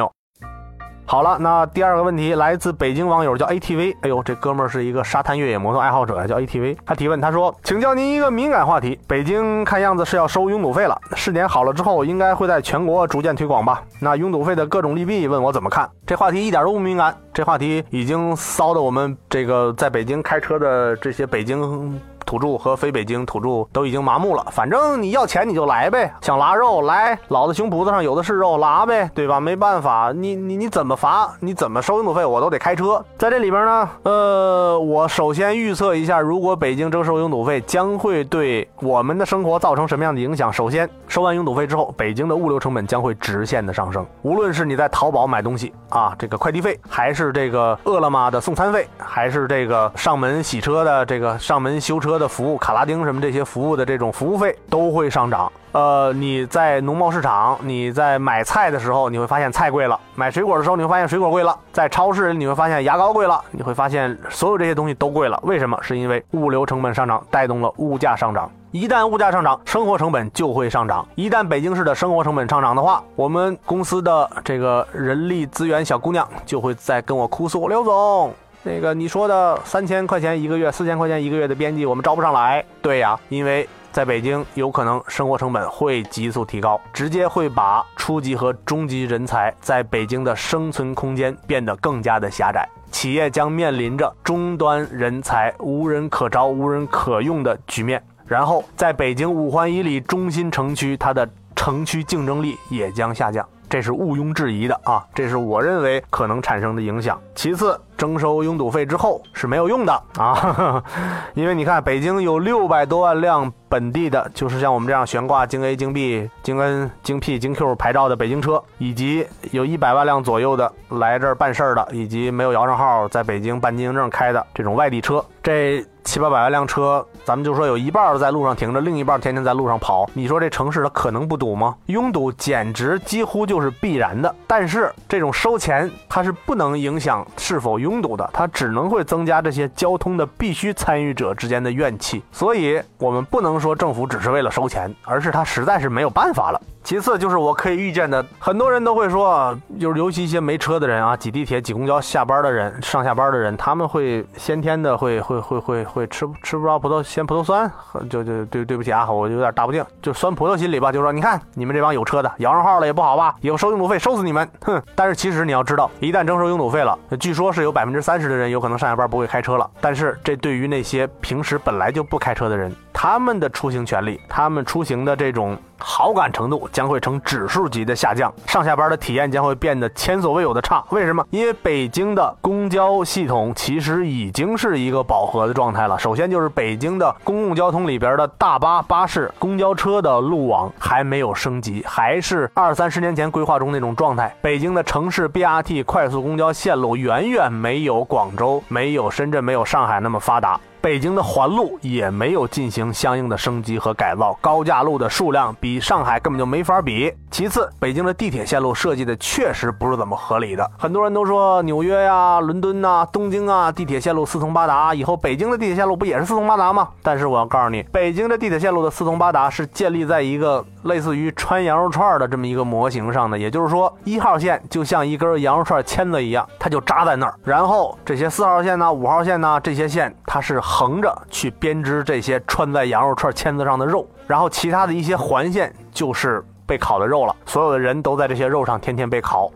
好了，那第二个问题来自北京网友叫 ATV，哎呦，这哥们儿是一个沙滩越野摩托爱好者呀，叫 ATV。他提问，他说：“请教您一个敏感话题，北京看样子是要收拥堵费了，试点好了之后，应该会在全国逐渐推广吧？那拥堵费的各种利弊，问我怎么看？这话题一点都不敏感，这话题已经骚的我们这个在北京开车的这些北京。”土著和非北京土著都已经麻木了，反正你要钱你就来呗，想拉肉来，老子胸脯子上有的是肉，拉呗，对吧？没办法，你你你怎么罚，你怎么收拥堵费，我都得开车。在这里边呢，呃，我首先预测一下，如果北京征收拥堵费，将会对我们的生活造成什么样的影响？首先，收完拥堵费之后，北京的物流成本将会直线的上升，无论是你在淘宝买东西啊，这个快递费，还是这个饿了么的送餐费，还是这个上门洗车的这个上门修车。的服务，卡拉丁什么这些服务的这种服务费都会上涨。呃，你在农贸市场，你在买菜的时候，你会发现菜贵了；买水果的时候，你会发现水果贵了；在超市，你会发现牙膏贵了。你会发现所有这些东西都贵了。为什么？是因为物流成本上涨带动了物价上涨。一旦物价上涨，生活成本就会上涨。一旦北京市的生活成本上涨的话，我们公司的这个人力资源小姑娘就会在跟我哭诉：刘总。那个你说的三千块钱一个月、四千块钱一个月的编辑，我们招不上来。对呀，因为在北京有可能生活成本会急速提高，直接会把初级和中级人才在北京的生存空间变得更加的狭窄，企业将面临着终端人才无人可招、无人可用的局面。然后，在北京五环以里中心城区，它的城区竞争力也将下降。这是毋庸置疑的啊！这是我认为可能产生的影响。其次，征收拥堵费之后是没有用的啊，因为你看，北京有六百多万辆本地的，就是像我们这样悬挂京 A、京 B、京 N、京 P、京 Q 牌照的北京车，以及有一百万辆左右的来这儿办事儿的，以及没有摇上号在北京办经营证开的这种外地车，这。七八百万辆车，咱们就说有一半在路上停着，另一半天天在路上跑。你说这城市它可能不堵吗？拥堵简直几乎就是必然的。但是这种收钱，它是不能影响是否拥堵的，它只能会增加这些交通的必须参与者之间的怨气。所以，我们不能说政府只是为了收钱，而是它实在是没有办法了。其次就是我可以预见的，很多人都会说，就是尤其一些没车的人啊，挤地铁、挤公交下班的人、上下班的人，他们会先天的会会会会会吃吃不着葡萄嫌葡萄酸，就就对对不起啊，我有点大不敬，就酸葡萄心理吧，就说你看你们这帮有车的摇上号了也不好吧，以后收拥堵费收死你们，哼！但是其实你要知道，一旦征收拥堵费了，据说是有百分之三十的人有可能上下班不会开车了，但是这对于那些平时本来就不开车的人，他们的出行权利，他们出行的这种。好感程度将会呈指数级的下降，上下班的体验将会变得前所未有的差。为什么？因为北京的公交系统其实已经是一个饱和的状态了。首先就是北京的公共交通里边的大巴、巴士、公交车的路网还没有升级，还是二三十年前规划中那种状态。北京的城市 BRT 快速公交线路远远没有广州、没有深圳、没有上海那么发达。北京的环路也没有进行相应的升级和改造，高架路的数量比上海根本就没法比。其次，北京的地铁线路设计的确实不是怎么合理的。很多人都说纽约呀、伦敦呐、东京啊，地铁线路四通八达，以后北京的地铁线路不也是四通八达吗？但是我要告诉你，北京的地铁线路的四通八达是建立在一个类似于穿羊肉串的这么一个模型上的，也就是说，一号线就像一根羊肉串签子一样，它就扎在那儿，然后这些四号线呢、五号线呢这些线，它是。横着去编织这些穿在羊肉串签子上的肉，然后其他的一些环线就是被烤的肉了。所有的人都在这些肉上天天被烤。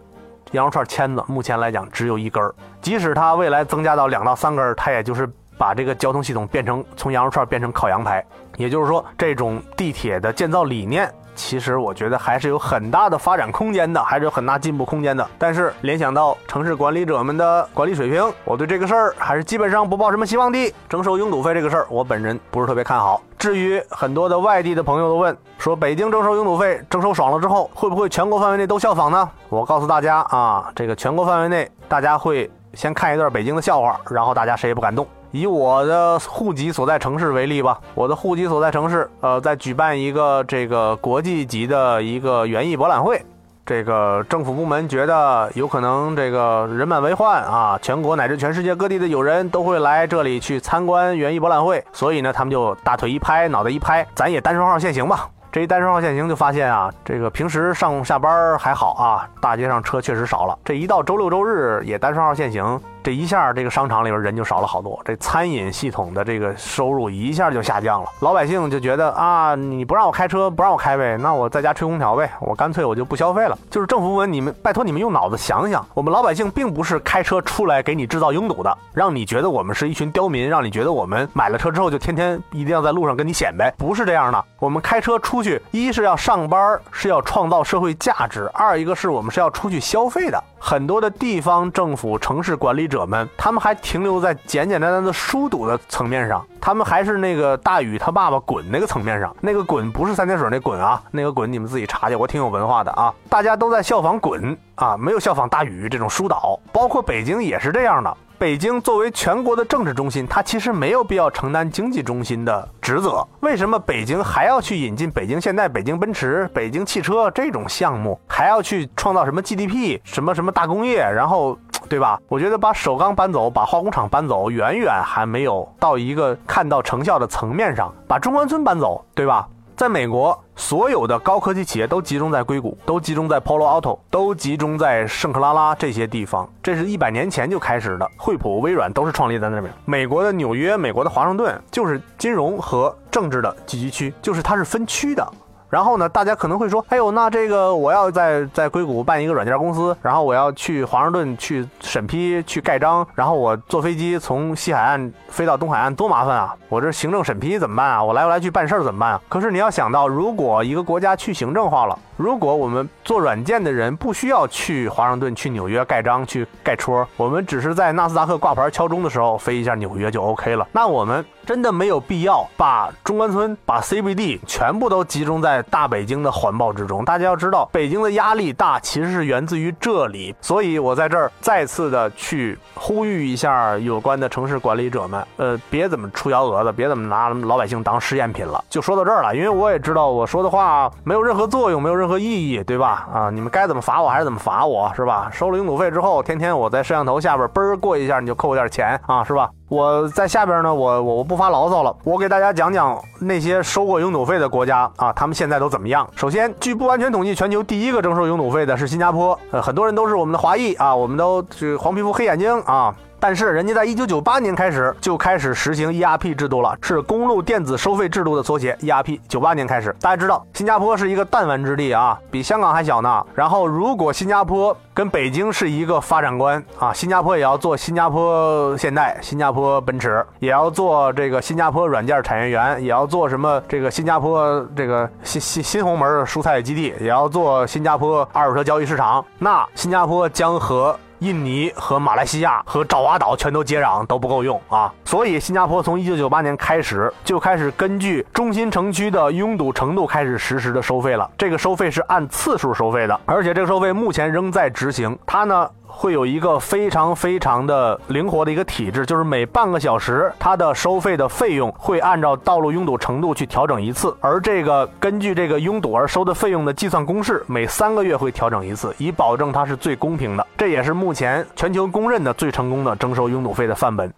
羊肉串签子目前来讲只有一根儿，即使它未来增加到两到三根儿，它也就是把这个交通系统变成从羊肉串变成烤羊排。也就是说，这种地铁的建造理念。其实我觉得还是有很大的发展空间的，还是有很大进步空间的。但是联想到城市管理者们的管理水平，我对这个事儿还是基本上不抱什么希望的。征收拥堵费这个事儿，我本人不是特别看好。至于很多的外地的朋友都问说，北京征收拥堵费征收爽了之后，会不会全国范围内都效仿呢？我告诉大家啊，这个全国范围内大家会。先看一段北京的笑话，然后大家谁也不敢动。以我的户籍所在城市为例吧，我的户籍所在城市，呃，在举办一个这个国际级的一个园艺博览会。这个政府部门觉得有可能这个人满为患啊，全国乃至全世界各地的友人都会来这里去参观园艺博览会，所以呢，他们就大腿一拍，脑袋一拍，咱也单双号限行吧。这一单双号限行就发现啊，这个平时上下班还好啊，大街上车确实少了，这一到周六周日也单双号限行。这一下，这个商场里边人就少了好多，这餐饮系统的这个收入一下就下降了。老百姓就觉得啊，你不让我开车，不让我开呗，那我在家吹空调呗，我干脆我就不消费了。就是政府部门，你们拜托你们用脑子想想，我们老百姓并不是开车出来给你制造拥堵的，让你觉得我们是一群刁民，让你觉得我们买了车之后就天天一定要在路上跟你显摆，不是这样的。我们开车出去，一是要上班，是要创造社会价值；二一个是我们是要出去消费的。很多的地方政府、城市管理者们，他们还停留在简简单单的疏堵的层面上，他们还是那个大禹他爸爸滚那个层面上。那个滚不是三点水那滚啊，那个滚你们自己查去，我挺有文化的啊。大家都在效仿滚啊，没有效仿大禹这种疏导，包括北京也是这样的。北京作为全国的政治中心，它其实没有必要承担经济中心的职责。为什么北京还要去引进北京现代、北京奔驰、北京汽车这种项目，还要去创造什么 GDP、什么什么大工业？然后，对吧？我觉得把首钢搬走，把化工厂搬走，远远还没有到一个看到成效的层面上。把中关村搬走，对吧？在美国，所有的高科技企业都集中在硅谷，都集中在 Polo Alto，都集中在圣克拉拉这些地方。这是一百年前就开始的，惠普、微软都是创立在那边。美国的纽约、美国的华盛顿，就是金融和政治的聚集区，就是它是分区的。然后呢，大家可能会说，哎呦，那这个我要在在硅谷办一个软件公司，然后我要去华盛顿去审批、去盖章，然后我坐飞机从西海岸飞到东海岸，多麻烦啊！我这行政审批怎么办啊？我来不来去办事儿怎么办啊？可是你要想到，如果一个国家去行政化了，如果我们做软件的人不需要去华盛顿、去纽约盖章、去盖戳，我们只是在纳斯达克挂牌敲钟的时候飞一下纽约就 OK 了，那我们真的没有必要把中关村、把 CBD 全部都集中在。大北京的环抱之中，大家要知道，北京的压力大，其实是源自于这里。所以我在这儿再次的去呼吁一下有关的城市管理者们，呃，别怎么出幺蛾子，别怎么拿老百姓当试验品了。就说到这儿了，因为我也知道我说的话没有任何作用，没有任何意义，对吧？啊，你们该怎么罚我还是怎么罚我，是吧？收了拥堵费之后，天天我在摄像头下边嘣儿过一下，你就扣我点钱啊，是吧？我在下边呢，我我我不发牢骚了，我给大家讲讲那些收过拥堵费的国家啊，他们现在都怎么样？首先，据不完全统计，全球第一个征收拥堵费的是新加坡，呃，很多人都是我们的华裔啊，我们都是黄皮肤黑眼睛啊。但是人家在一九九八年开始就开始实行 ERP 制度了，是公路电子收费制度的缩写。ERP 九八年开始，大家知道新加坡是一个弹丸之地啊，比香港还小呢。然后如果新加坡跟北京是一个发展观啊，新加坡也要做新加坡现代、新加坡奔驰，也要做这个新加坡软件产业园，也要做什么这个新加坡这个新新新红门蔬菜基地，也要做新加坡二手车交易市场。那新加坡将和印尼和马来西亚和爪哇岛全都接壤都不够用啊，所以新加坡从一九九八年开始就开始根据中心城区的拥堵程度开始实时的收费了。这个收费是按次数收费的，而且这个收费目前仍在执行。它呢？会有一个非常非常的灵活的一个体制，就是每半个小时，它的收费的费用会按照道路拥堵程度去调整一次，而这个根据这个拥堵而收的费用的计算公式，每三个月会调整一次，以保证它是最公平的。这也是目前全球公认的最成功的征收拥堵费的范本。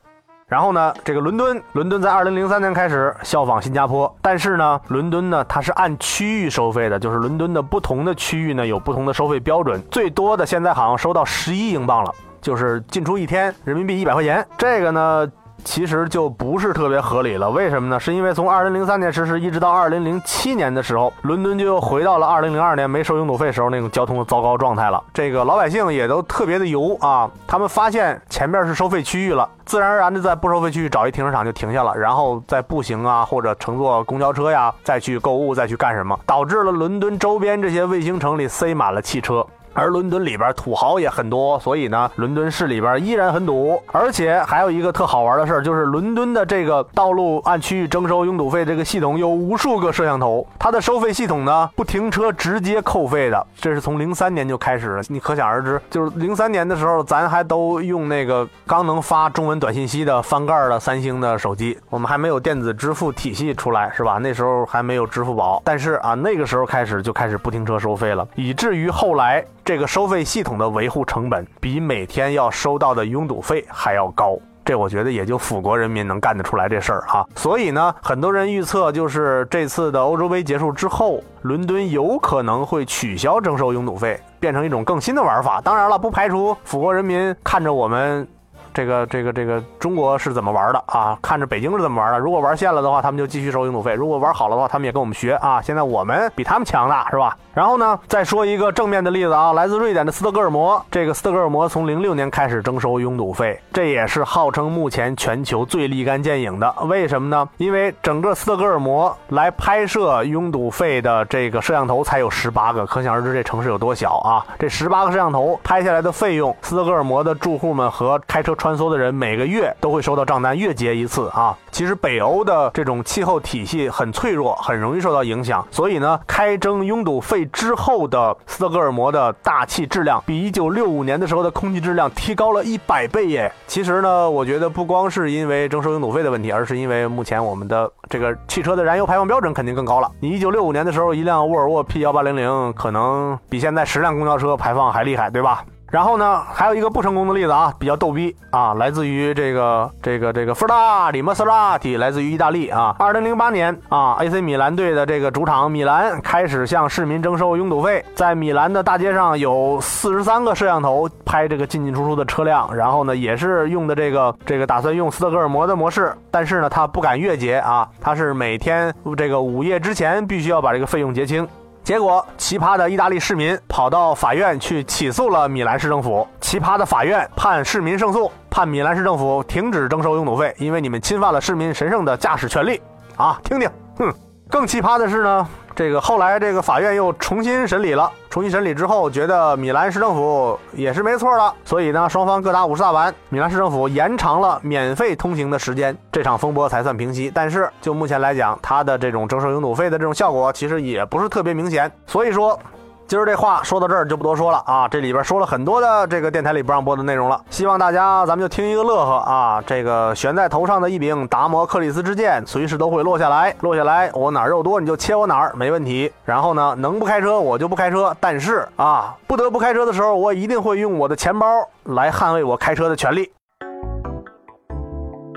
然后呢，这个伦敦，伦敦在二零零三年开始效仿新加坡，但是呢，伦敦呢它是按区域收费的，就是伦敦的不同的区域呢有不同的收费标准，最多的现在好像收到十一英镑了，就是进出一天人民币一百块钱，这个呢。其实就不是特别合理了，为什么呢？是因为从二零零三年实施一直到二零零七年的时候，伦敦就又回到了二零零二年没收拥堵费时候那种交通的糟糕状态了。这个老百姓也都特别的油啊，他们发现前面是收费区域了，自然而然的在不收费区域找一停车场就停下了，然后再步行啊或者乘坐公交车呀再去购物再去干什么，导致了伦敦周边这些卫星城里塞满了汽车。而伦敦里边土豪也很多，所以呢，伦敦市里边依然很堵。而且还有一个特好玩的事儿，就是伦敦的这个道路按区域征收拥堵费这个系统有无数个摄像头，它的收费系统呢不停车直接扣费的，这是从零三年就开始了。你可想而知，就是零三年的时候，咱还都用那个刚能发中文短信息的翻盖的三星的手机，我们还没有电子支付体系出来，是吧？那时候还没有支付宝，但是啊，那个时候开始就开始不停车收费了，以至于后来。这个收费系统的维护成本比每天要收到的拥堵费还要高，这我觉得也就辅国人民能干得出来这事儿啊。所以呢，很多人预测，就是这次的欧洲杯结束之后，伦敦有可能会取消征收拥堵费，变成一种更新的玩法。当然了，不排除辅国人民看着我们。这个这个这个中国是怎么玩的啊？看着北京是怎么玩的。如果玩线了的话，他们就继续收拥堵费；如果玩好了的话，他们也跟我们学啊。现在我们比他们强大，是吧？然后呢，再说一个正面的例子啊，来自瑞典的斯德哥尔摩。这个斯德哥尔摩从零六年开始征收拥堵费，这也是号称目前全球最立竿见影的。为什么呢？因为整个斯德哥尔摩来拍摄拥堵费的这个摄像头才有十八个，可想而知这城市有多小啊！这十八个摄像头拍下来的费用，斯德哥尔摩的住户们和开车穿梭的人每个月都会收到账单，月结一次啊。其实北欧的这种气候体系很脆弱，很容易受到影响，所以呢，开征拥堵费之后的斯德哥尔摩的大气质量比一九六五年的时候的空气质量提高了一百倍耶。其实呢，我觉得不光是因为征收拥堵费的问题，而是因为目前我们的这个汽车的燃油排放标准肯定更高了。你一九六五年的时候，一辆沃尔沃 P 幺八零零可能比现在十辆公交车排放还厉害，对吧？然后呢，还有一个不成功的例子啊，比较逗逼啊，来自于这个这个这个弗拉里·莫斯拉蒂，来自于意大利啊。二零零八年啊，AC 米兰队的这个主场米兰开始向市民征收拥堵费，在米兰的大街上有四十三个摄像头拍这个进进出出的车辆，然后呢，也是用的这个这个打算用斯德哥尔摩的模式，但是呢，他不敢月结啊，他是每天这个午夜之前必须要把这个费用结清。结果，奇葩的意大利市民跑到法院去起诉了米兰市政府。奇葩的法院判市民胜诉，判米兰市政府停止征收拥堵费，因为你们侵犯了市民神圣的驾驶权利。啊，听听，哼！更奇葩的是呢。这个后来，这个法院又重新审理了。重新审理之后，觉得米兰市政府也是没错了，所以呢，双方各打五十大板。米兰市政府延长了免费通行的时间，这场风波才算平息。但是就目前来讲，它的这种征收拥堵费的这种效果，其实也不是特别明显。所以说。今儿这话说到这儿就不多说了啊，这里边说了很多的这个电台里不让播的内容了，希望大家咱们就听一个乐呵啊。这个悬在头上的一柄达摩克里斯之剑，随时都会落下来，落下来我哪儿肉多你就切我哪儿，没问题。然后呢，能不开车我就不开车，但是啊，不得不开车的时候，我一定会用我的钱包来捍卫我开车的权利。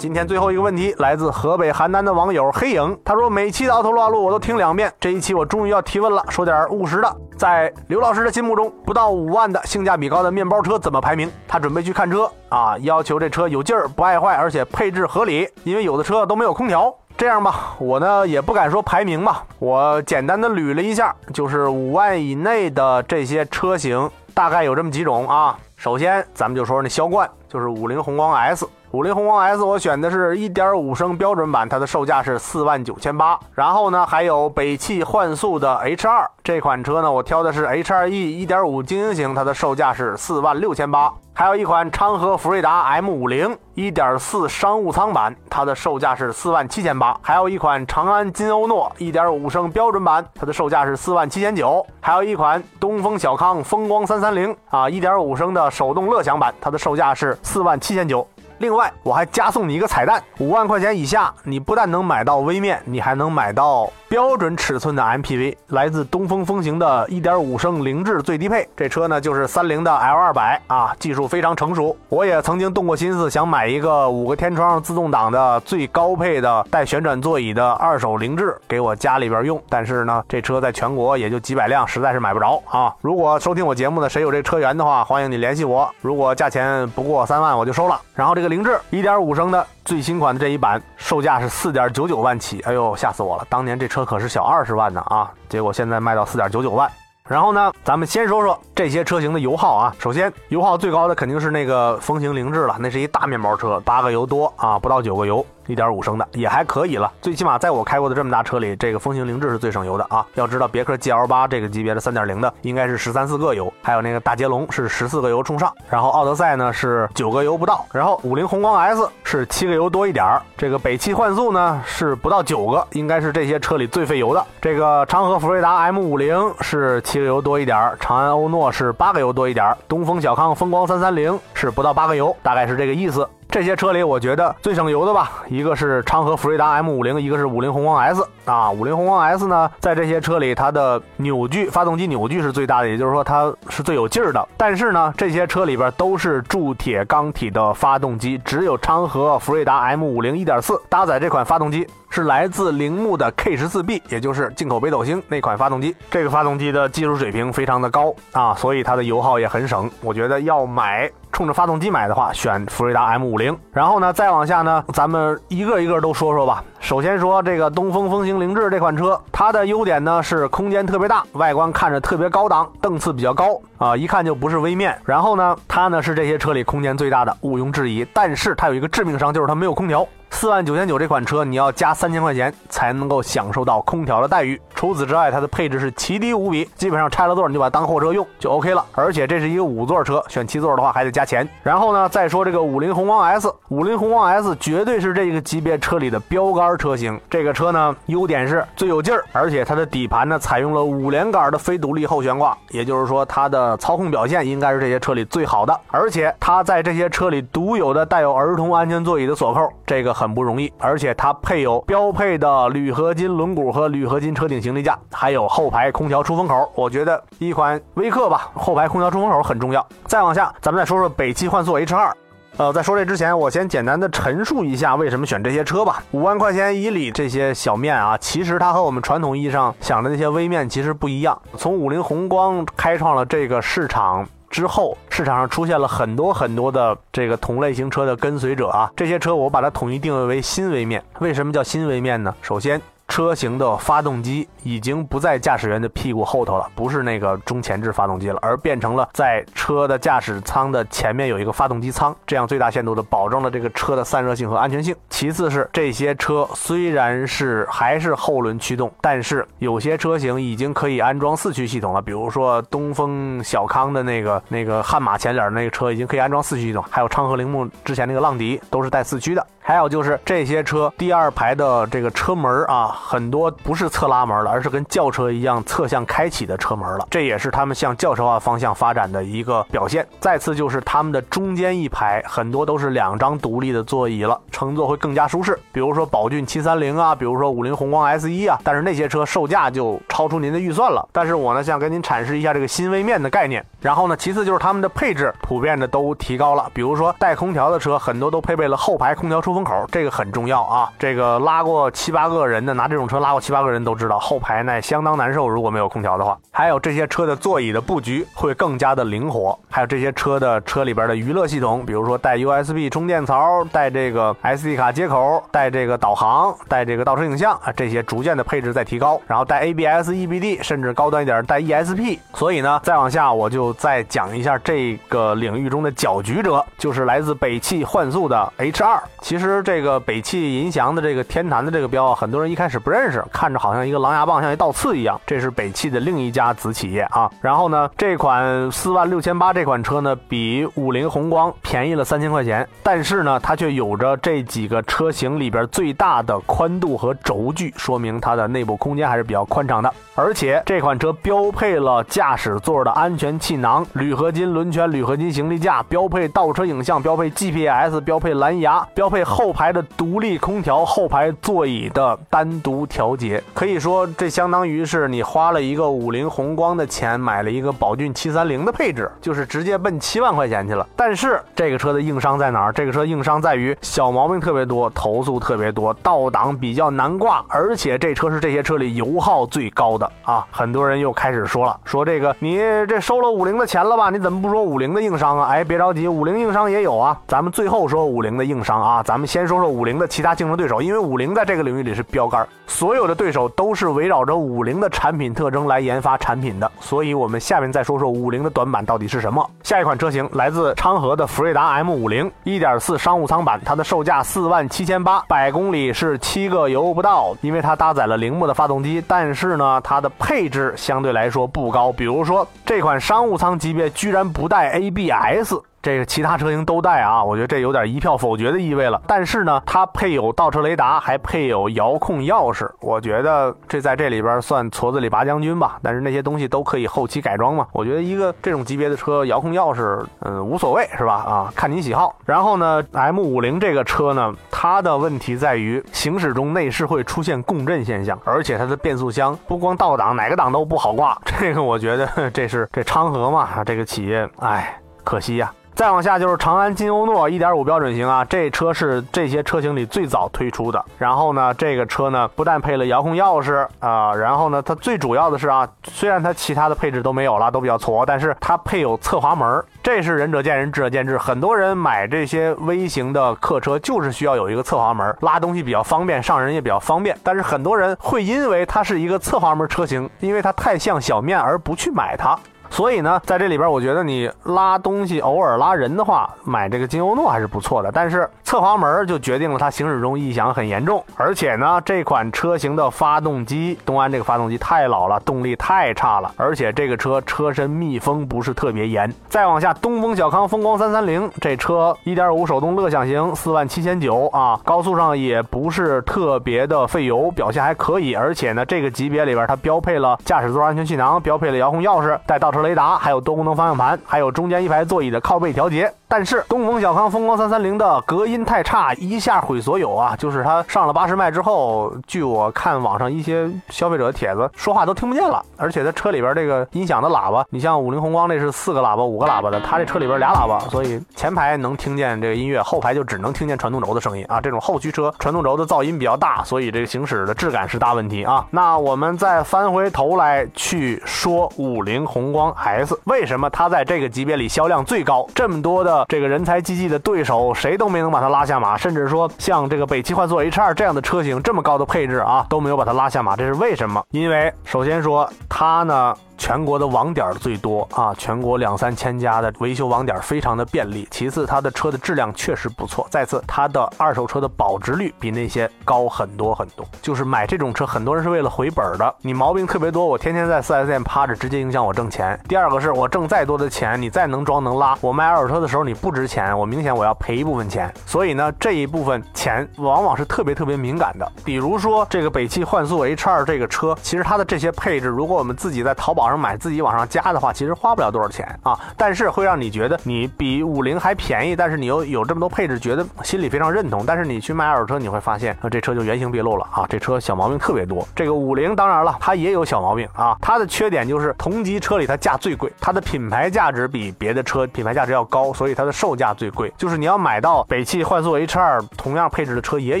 今天最后一个问题来自河北邯郸的网友黑影，他说每期的奥特路我都听两遍，这一期我终于要提问了，说点务实的。在刘老师的心目中，不到五万的性价比高的面包车怎么排名？他准备去看车啊，要求这车有劲儿，不爱坏，而且配置合理，因为有的车都没有空调。这样吧，我呢也不敢说排名吧，我简单的捋了一下，就是五万以内的这些车型大概有这么几种啊。首先，咱们就说那销冠，就是五菱宏光 S。五菱宏光 S 我选的是1.5升标准版，它的售价是四万九千八。然后呢，还有北汽幻速的 H2 这款车呢，我挑的是 H2E 1.5精英型，它的售价是四万六千八。还有一款昌河福瑞达 M50 1.4商务舱版，它的售价是四万七千八。还有一款长安金欧诺1.5升标准版，它的售价是四万七千九。还有一款东风小康风光330啊1.5升的手动乐享版，它的售价是四万七千九。另外，我还加送你一个彩蛋：五万块钱以下，你不但能买到微面，你还能买到。标准尺寸的 MPV 来自东风风行的1.5升凌志最低配，这车呢就是三菱的 L200 啊，技术非常成熟。我也曾经动过心思想买一个五个天窗自动挡的最高配的带旋转座椅的二手凌志给我家里边用，但是呢，这车在全国也就几百辆，实在是买不着啊。如果收听我节目的谁有这车源的话，欢迎你联系我。如果价钱不过三万，我就收了。然后这个凌志1.5升的。最新款的这一版售价是四点九九万起，哎呦，吓死我了！当年这车可是小二十万呢啊，结果现在卖到四点九九万。然后呢，咱们先说说这些车型的油耗啊。首先，油耗最高的肯定是那个风行凌志了，那是一大面包车，八个油多啊，不到九个油。1.5升的也还可以了。最起码在我开过的这么大车里，这个风行凌志是最省油的啊。要知道别克 GL8 这个级别的3.0的应该是十三四个油，还有那个大捷龙是十四个油冲上，然后奥德赛呢是九个油不到，然后五菱宏光 S 是七个油多一点儿，这个北汽幻速呢是不到九个，应该是这些车里最费油的。这个长河福瑞达 M50 是七个油多一点儿，长安欧诺是八个油多一点儿，东风小康风光330是不到八个油，大概是这个意思。这些车里，我觉得最省油的吧，一个是昌河福瑞达 M50，一个是五菱宏光 S 啊。五菱宏光 S 呢，在这些车里，它的扭矩，发动机扭矩是最大的，也就是说它是最有劲儿的。但是呢，这些车里边都是铸铁钢体的发动机，只有昌河福瑞达 M50 1.4搭载这款发动机。是来自铃木的 K 十四 B，也就是进口北斗星那款发动机。这个发动机的技术水平非常的高啊，所以它的油耗也很省。我觉得要买冲着发动机买的话，选福瑞达 M 五零。然后呢，再往下呢，咱们一个一个都说说吧。首先说这个东风风行凌志这款车，它的优点呢是空间特别大，外观看着特别高档，档次比较高啊，一看就不是微面。然后呢，它呢是这些车里空间最大的，毋庸置疑。但是它有一个致命伤，就是它没有空调。四万九千九这款车，你要加三千块钱才能够享受到空调的待遇。除此之外，它的配置是奇低无比，基本上拆了座你就把它当货车用就 OK 了。而且这是一个五座车，选七座的话还得加钱。然后呢，再说这个五菱宏光 S，五菱宏光 S 绝对是这个级别车里的标杆车型。这个车呢，优点是最有劲儿，而且它的底盘呢采用了五连杆的非独立后悬挂，也就是说它的操控表现应该是这些车里最好的。而且它在这些车里独有的带有儿童安全座椅的锁扣，这个很。很不容易，而且它配有标配的铝合金轮毂和铝合金车顶行李架，还有后排空调出风口。我觉得一款威克吧，后排空调出风口很重要。再往下，咱们再说说北汽幻速 H2。呃，在说这之前，我先简单的陈述一下为什么选这些车吧。五万块钱以里这些小面啊，其实它和我们传统意义上想的那些微面其实不一样。从五菱宏光开创了这个市场。之后，市场上出现了很多很多的这个同类型车的跟随者啊，这些车我把它统一定位为新微面。为什么叫新微面呢？首先。车型的发动机已经不在驾驶员的屁股后头了，不是那个中前置发动机了，而变成了在车的驾驶舱的前面有一个发动机舱，这样最大限度的保证了这个车的散热性和安全性。其次是这些车虽然是还是后轮驱动，但是有些车型已经可以安装四驱系统了，比如说东风小康的那个那个悍马前脸那个车已经可以安装四驱系统，还有昌河铃木之前那个浪迪都是带四驱的。还有就是这些车第二排的这个车门啊，很多不是侧拉门了，而是跟轿车一样侧向开启的车门了。这也是他们向轿车化方向发展的一个表现。再次就是他们的中间一排很多都是两张独立的座椅了，乘坐会更加舒适。比如说宝骏七三零啊，比如说五菱宏光 S 一啊，但是那些车售价就超出您的预算了。但是我呢想跟您阐释一下这个新微面的概念。然后呢，其次就是他们的配置普遍的都提高了，比如说带空调的车很多都配备了后排空调出。风口这个很重要啊！这个拉过七八个人的，拿这种车拉过七八个人都知道，后排那相当难受。如果没有空调的话，还有这些车的座椅的布局会更加的灵活，还有这些车的车里边的娱乐系统，比如说带 USB 充电槽、带这个 SD 卡接口、带这个导航、带这个倒车影像啊，这些逐渐的配置在提高，然后带 ABS、EBD，甚至高端一点带 ESP。所以呢，再往下我就再讲一下这个领域中的搅局者，就是来自北汽幻速的 H2。其实。其实这个北汽银翔的这个天坛的这个标啊，很多人一开始不认识，看着好像一个狼牙棒，像一倒刺一样。这是北汽的另一家子企业啊。然后呢，这款四万六千八这款车呢，比五菱宏光便宜了三千块钱，但是呢，它却有着这几个车型里边最大的宽度和轴距，说明它的内部空间还是比较宽敞的。而且这款车标配了驾驶座的安全气囊、铝合金轮圈、铝合金行李架，标配倒车影像，标配 GPS，标配蓝牙，标配。后排的独立空调，后排座椅的单独调节，可以说这相当于是你花了一个五菱宏光的钱买了一个宝骏七三零的配置，就是直接奔七万块钱去了。但是这个车的硬伤在哪儿？这个车硬伤在于小毛病特别多，投诉特别多，倒档比较难挂，而且这车是这些车里油耗最高的啊！很多人又开始说了，说这个你这收了五菱的钱了吧？你怎么不说五菱的硬伤啊？哎，别着急，五菱硬伤也有啊。咱们最后说五菱的硬伤啊，咱们。先说说五菱的其他竞争对手，因为五菱在这个领域里是标杆，所有的对手都是围绕着五菱的产品特征来研发产品的，所以我们下面再说说五菱的短板到底是什么。下一款车型来自昌河的福瑞达 M 五零，一点四商务舱版，它的售价四万七千八，百公里是七个油不到，因为它搭载了铃木的发动机，但是呢，它的配置相对来说不高，比如说这款商务舱级别居然不带 ABS。这个其他车型都带啊，我觉得这有点一票否决的意味了。但是呢，它配有倒车雷达，还配有遥控钥匙，我觉得这在这里边算矬子里拔将军吧。但是那些东西都可以后期改装嘛。我觉得一个这种级别的车，遥控钥匙，嗯，无所谓是吧？啊，看你喜好。然后呢，M 五零这个车呢，它的问题在于行驶中内饰会出现共振现象，而且它的变速箱不光倒档，哪个档都不好挂。这个我觉得这是这昌河嘛，这个企业，哎，可惜呀。再往下就是长安金欧诺1.5标准型啊，这车是这些车型里最早推出的。然后呢，这个车呢不但配了遥控钥匙啊，然后呢，它最主要的是啊，虽然它其他的配置都没有了，都比较矬，但是它配有侧滑门，这是仁者见仁，智者见智。很多人买这些微型的客车就是需要有一个侧滑门，拉东西比较方便，上人也比较方便。但是很多人会因为它是一个侧滑门车型，因为它太像小面而不去买它。所以呢，在这里边，我觉得你拉东西偶尔拉人的话，买这个金欧诺还是不错的。但是侧滑门就决定了它行驶中异响很严重，而且呢，这款车型的发动机，东安这个发动机太老了，动力太差了，而且这个车车身密封不是特别严。再往下，东风小康风光三三零这车1.5手动乐享型，四万七千九啊，高速上也不是特别的费油，表现还可以。而且呢，这个级别里边它标配了驾驶座安全气囊，标配了遥控钥匙，带倒车。雷达，还有多功能方向盘，还有中间一排座椅的靠背调节。但是东风小康风光三三零的隔音太差，一下毁所有啊！就是它上了八十迈之后，据我看网上一些消费者的帖子，说话都听不见了。而且它车里边这个音响的喇叭，你像五菱宏光那是四个喇叭、五个喇叭的，它这车里边俩喇叭，所以前排能听见这个音乐，后排就只能听见传动轴的声音啊！这种后驱车传动轴的噪音比较大，所以这个行驶的质感是大问题啊！那我们再翻回头来去说五菱宏光 S，为什么它在这个级别里销量最高？这么多的这个人才济济的对手，谁都没能把它拉下马，甚至说像这个北汽幻速 H2 这样的车型，这么高的配置啊，都没有把它拉下马，这是为什么？因为首先说它呢。全国的网点最多啊，全国两三千家的维修网点非常的便利。其次，它的车的质量确实不错。再次，它的二手车的保值率比那些高很多很多。就是买这种车，很多人是为了回本的。你毛病特别多，我天天在 4S 店趴着，直接影响我挣钱。第二个是我挣再多的钱，你再能装能拉，我卖二手车的时候你不值钱，我明显我要赔一部分钱。所以呢，这一部分钱往往是特别特别敏感的。比如说这个北汽幻速 H2 这个车，其实它的这些配置，如果我们自己在淘宝。上买自己往上加的话，其实花不了多少钱啊，但是会让你觉得你比五菱还便宜，但是你又有这么多配置，觉得心里非常认同。但是你去卖二手车，你会发现啊，这车就原形毕露了啊，这车小毛病特别多。这个五菱当然了，它也有小毛病啊，它的缺点就是同级车里它价最贵，它的品牌价值比别的车品牌价值要高，所以它的售价最贵。就是你要买到北汽幻速 H2 同样配置的车也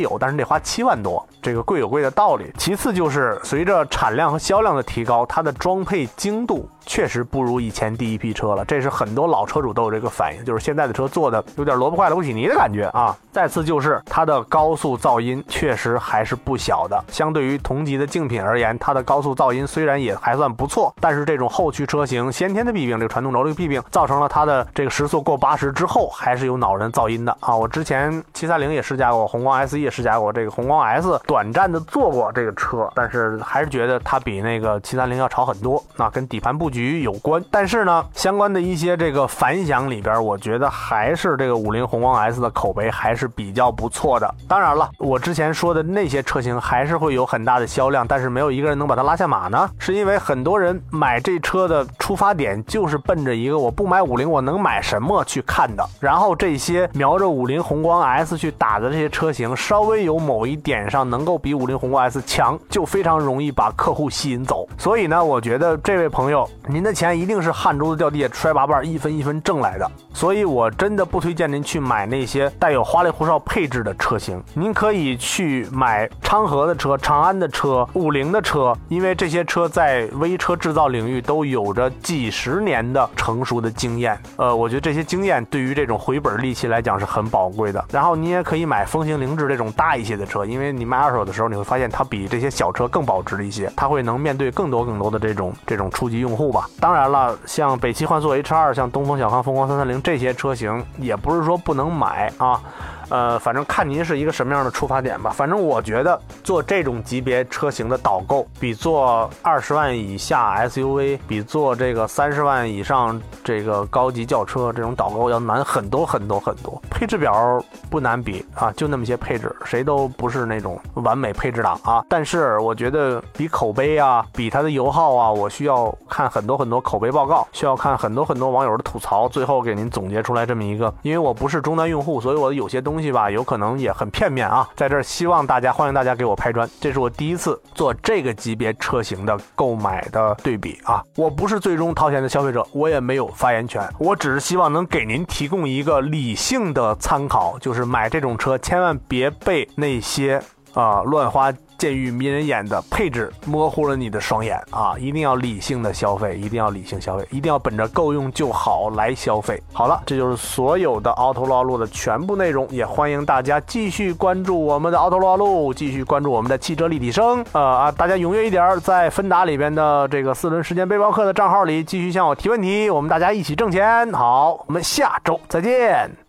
有，但是得花七万多，这个贵有贵的道理。其次就是随着产量和销量的提高，它的装配。精度确实不如以前第一批车了，这是很多老车主都有这个反应，就是现在的车做的有点萝卜快了不起泥的感觉啊。再次就是它的高速噪音确实还是不小的，相对于同级的竞品而言，它的高速噪音虽然也还算不错，但是这种后驱车型先天的弊病，这个传动轴这个弊病，造成了它的这个时速过八十之后还是有恼人噪音的啊。我之前七三零也试驾过，宏光 S E 也试驾过，这个宏光 S 短暂的坐过这个车，但是还是觉得它比那个七三零要吵很多。那跟底盘布局局有关，但是呢，相关的一些这个反响里边，我觉得还是这个五菱宏光 S 的口碑还是比较不错的。当然了，我之前说的那些车型还是会有很大的销量，但是没有一个人能把它拉下马呢，是因为很多人买这车的出发点就是奔着一个我不买五菱我能买什么去看的。然后这些瞄着五菱宏光 S 去打的这些车型，稍微有某一点上能够比五菱宏光 S 强，就非常容易把客户吸引走。所以呢，我觉得。这位朋友，您的钱一定是汗珠子掉地下摔八瓣，一分一分挣来的。所以我真的不推荐您去买那些带有花里胡哨配置的车型。您可以去买昌河的车、长安的车、五菱的车，因为这些车在微车制造领域都有着几十年的成熟的经验。呃，我觉得这些经验对于这种回本利器来讲是很宝贵的。然后你也可以买风行凌志这种大一些的车，因为你卖二手的时候，你会发现它比这些小车更保值一些，它会能面对更多更多的这种这种初级用户当然了，像北汽幻速 H 二、像东风小康风光三三零这些车型，也不是说不能买啊。呃，反正看您是一个什么样的出发点吧。反正我觉得做这种级别车型的导购，比做二十万以下 SUV，比做这个三十万以上这个高级轿车这种导购要难很多很多很多。配置表不难比啊，就那么些配置，谁都不是那种完美配置党啊。但是我觉得比口碑啊，比它的油耗啊，我需要看很多很多口碑报告，需要看很多很多网友的吐槽，最后给您总结出来这么一个。因为我不是终端用户，所以我有些东。东西吧，有可能也很片面啊。在这儿，希望大家欢迎大家给我拍砖。这是我第一次做这个级别车型的购买的对比啊。我不是最终掏钱的消费者，我也没有发言权。我只是希望能给您提供一个理性的参考，就是买这种车千万别被那些啊乱花。渐欲迷人眼的配置模糊了你的双眼啊！一定要理性的消费，一定要理性消费，一定要本着够用就好来消费。好了，这就是所有的凹头路的全部内容，也欢迎大家继续关注我们的凹头路，继续关注我们的汽车立体声。呃啊，大家踊跃一点，在芬达里边的这个四轮时间背包客的账号里继续向我提问题，我们大家一起挣钱。好，我们下周再见。